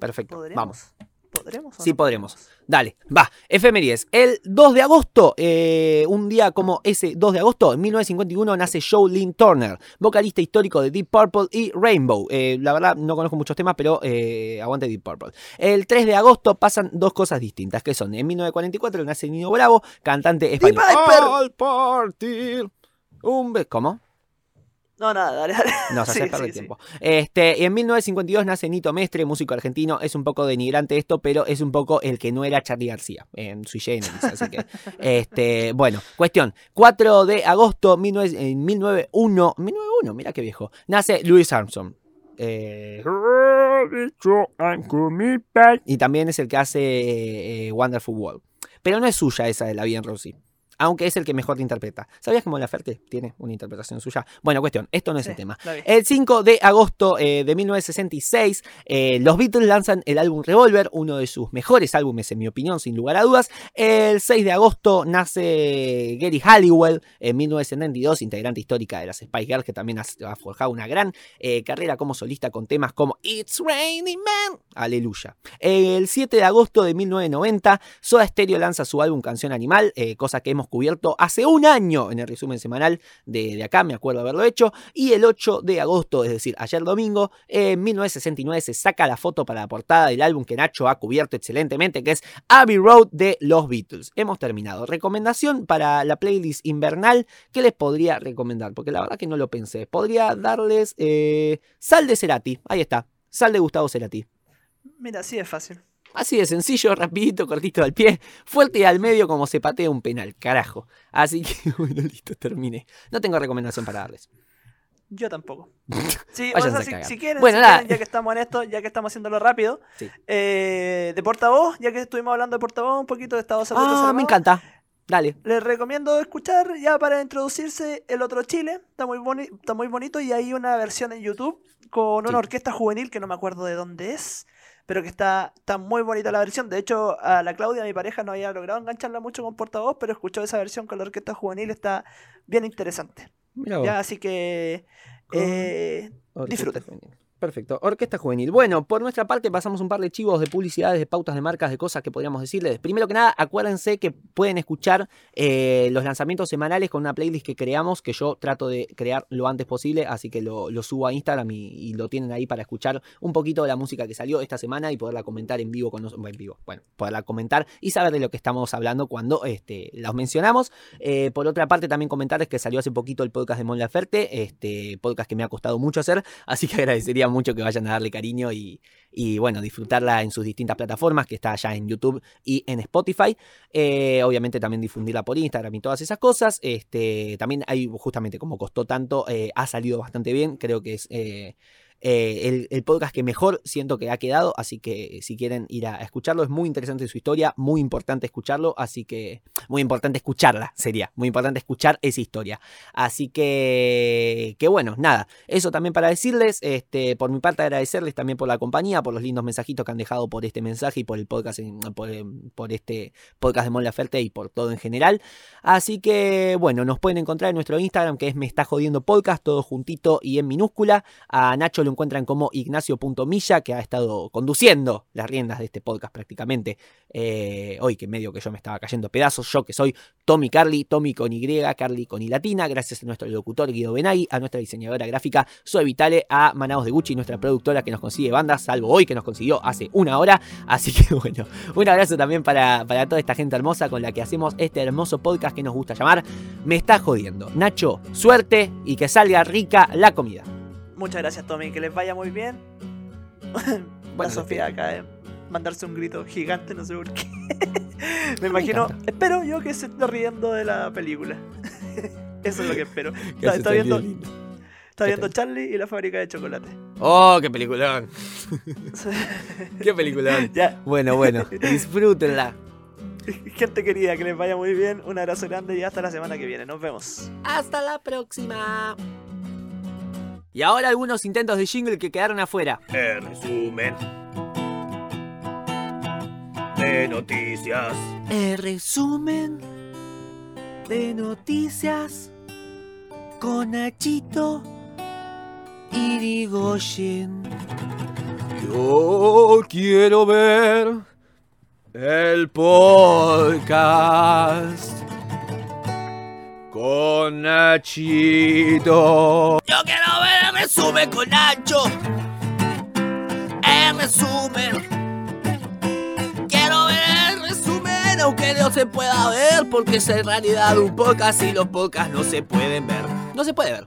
Perfecto. ¿Podremos? Vamos. ¿Podremos? Sí, no podremos. Dale, va. Efemérides. El 2 de agosto, eh, un día como ese 2 de agosto, en 1951, nace Joe Lynn Turner, vocalista histórico de Deep Purple y Rainbow. Eh, la verdad, no conozco muchos temas, pero eh, aguante Deep Purple. El 3 de agosto pasan dos cosas distintas, que son, en 1944 nace Nino Bravo, cantante español. Viper! Al partir un ¿Cómo? No, nada, dale, dale. No, se Sí, hace perder sí, sí. tiempo. Este, y en 1952 nace Nito Mestre, músico argentino. Es un poco denigrante esto, pero es un poco el que no era Charlie García en sui generis. Así que, este, bueno, cuestión. 4 de agosto 19, en 1901, 1901, mira qué viejo, nace Louis Armstrong. Eh, y también es el que hace eh, Wonderful World. Pero no es suya esa de la vida en Rosy. Aunque es el que mejor te interpreta. ¿Sabías que Mon Laferte tiene una interpretación suya? Bueno, cuestión, esto no es Sí, el tema. El 5 de agosto eh, de 1966, eh, los Beatles lanzan el álbum Revolver, uno de sus mejores álbumes, en mi opinión, sin lugar a dudas. El 6 de agosto nace Gary Halliwell, en 1972, integrante histórica de las Spice Girls, que también ha, forjado una gran eh, carrera como solista con temas como It's Raining Man, aleluya. El 7 de agosto de 1990, Soda Stereo lanza su álbum Canción Animal, cosa que hemos cubierto hace un año en el resumen semanal de, de acá, me acuerdo haberlo hecho. Y el 8 de agosto, es decir, ayer domingo, en 1969 se saca la foto para la portada del álbum que Nacho ha cubierto excelentemente, que es Abbey Road de los Beatles. Hemos terminado. Recomendación para la playlist invernal, ¿qué les podría recomendar? Porque la verdad que no lo pensé. Podría darles eh, Sal de Cerati, ahí está, Sal de Gustavo Cerati. Mira, sí es fácil. Así de sencillo, rapidito, cortito al pie, fuerte y al medio como se patea un penal, carajo. Así que bueno, listo, terminé. No tengo recomendación para darles. Yo tampoco. Sí, o sea, si, si quieren, Bueno, si quieren, ya que estamos en esto, ya que estamos haciéndolo rápido, Sí. eh, de portavoz, ya que estuvimos hablando de portavoz, un poquito de Estado de Salud. Ah, me encanta. Dale. Les recomiendo escuchar ya para introducirse El Otro Chile. Está muy, boni- está muy bonito y hay una versión en YouTube con una Sí. orquesta juvenil que no me acuerdo de dónde es, pero que está, está muy bonita la versión. De hecho, a la Claudia, mi pareja, no había logrado engancharla mucho con portavoz, pero escuchó esa versión con la orquesta juvenil, está bien interesante. Ya, así que eh, disfruten. juvenil. Perfecto. Orquesta juvenil. Bueno, por nuestra parte pasamos un par de chivos de publicidades, de pautas de marcas, de cosas que podríamos decirles. Primero que nada, acuérdense que pueden escuchar eh, los lanzamientos semanales con una playlist que creamos, que yo trato de crear lo antes posible, así que lo, subo a Instagram y, y lo tienen ahí para escuchar un poquito de la música que salió esta semana y poderla comentar en vivo con nosotros. En vivo, bueno, poderla comentar y saber de lo que estamos hablando cuando este, los mencionamos. Eh, por otra parte, también comentarles que salió hace poquito el podcast de Mon Laferte, este podcast que me ha costado mucho hacer, así que agradecería mucho que vayan a darle cariño y, y, bueno, disfrutarla en sus distintas plataformas, que está allá en YouTube y en Spotify. Eh, obviamente también difundirla por Instagram y todas esas cosas. Este, también hay, justamente como costó tanto, eh, ha salido bastante bien, creo que es... eh, eh, el, podcast que mejor siento que ha quedado, así que si quieren ir a escucharlo, es muy interesante su historia, muy importante escucharlo, así que muy importante escucharla, sería, muy importante escuchar esa historia. Así que, que bueno, nada, eso también para decirles, este, por mi parte agradecerles también por la compañía, por los lindos mensajitos que han dejado por este mensaje y por el podcast, por, por este podcast de Mon Laferte y por todo en general. Así que, bueno, nos pueden encontrar en nuestro Instagram que es Me Está Jodiendo Podcast, todo juntito y en minúscula. A Nacho lo encuentran como Ignacio.milla, que ha estado conduciendo las riendas de este podcast prácticamente. Eh, hoy que medio que yo me estaba cayendo pedazos, yo que soy Tommy Carly, Tommy con Y, Carly con I latina, gracias a nuestro locutor Guido Benay, a nuestra diseñadora gráfica Zoe Vitale, a Manaos de Gucci, nuestra productora que nos consigue bandas, salvo hoy que nos consiguió hace una hora. Así que bueno, un abrazo también para, para toda esta gente hermosa con la que hacemos este hermoso podcast que nos gusta llamar Me está jodiendo. Nacho, suerte y que salga rica la comida. Muchas gracias, Tommy. Que les vaya muy bien. Bueno, la Sofía acaba de mandarse un grito gigante, no sé por qué. Me imagino, espero yo que se esté riendo de la película. Eso es lo que espero. Está, viendo, está ¿Qué viendo? Charlie y la fábrica de chocolate. Oh, qué peliculón. Qué peliculón. ya, Bueno, bueno, disfrútenla. gente querida, que les vaya muy bien. Un abrazo grande y hasta la semana que viene. Nos vemos. Hasta la próxima. Y ahora algunos intentos de jingle que quedaron afuera. El resumen de noticias. El resumen de noticias con Nachito y Rigoyen. Yo quiero ver el podcast con Nachito. Yo quiero ver el resumen con Nacho. El resumen. Quiero ver el resumen, aunque no se pueda ver, porque es en realidad un podcast y los podcasts no se pueden ver. No se puede ver.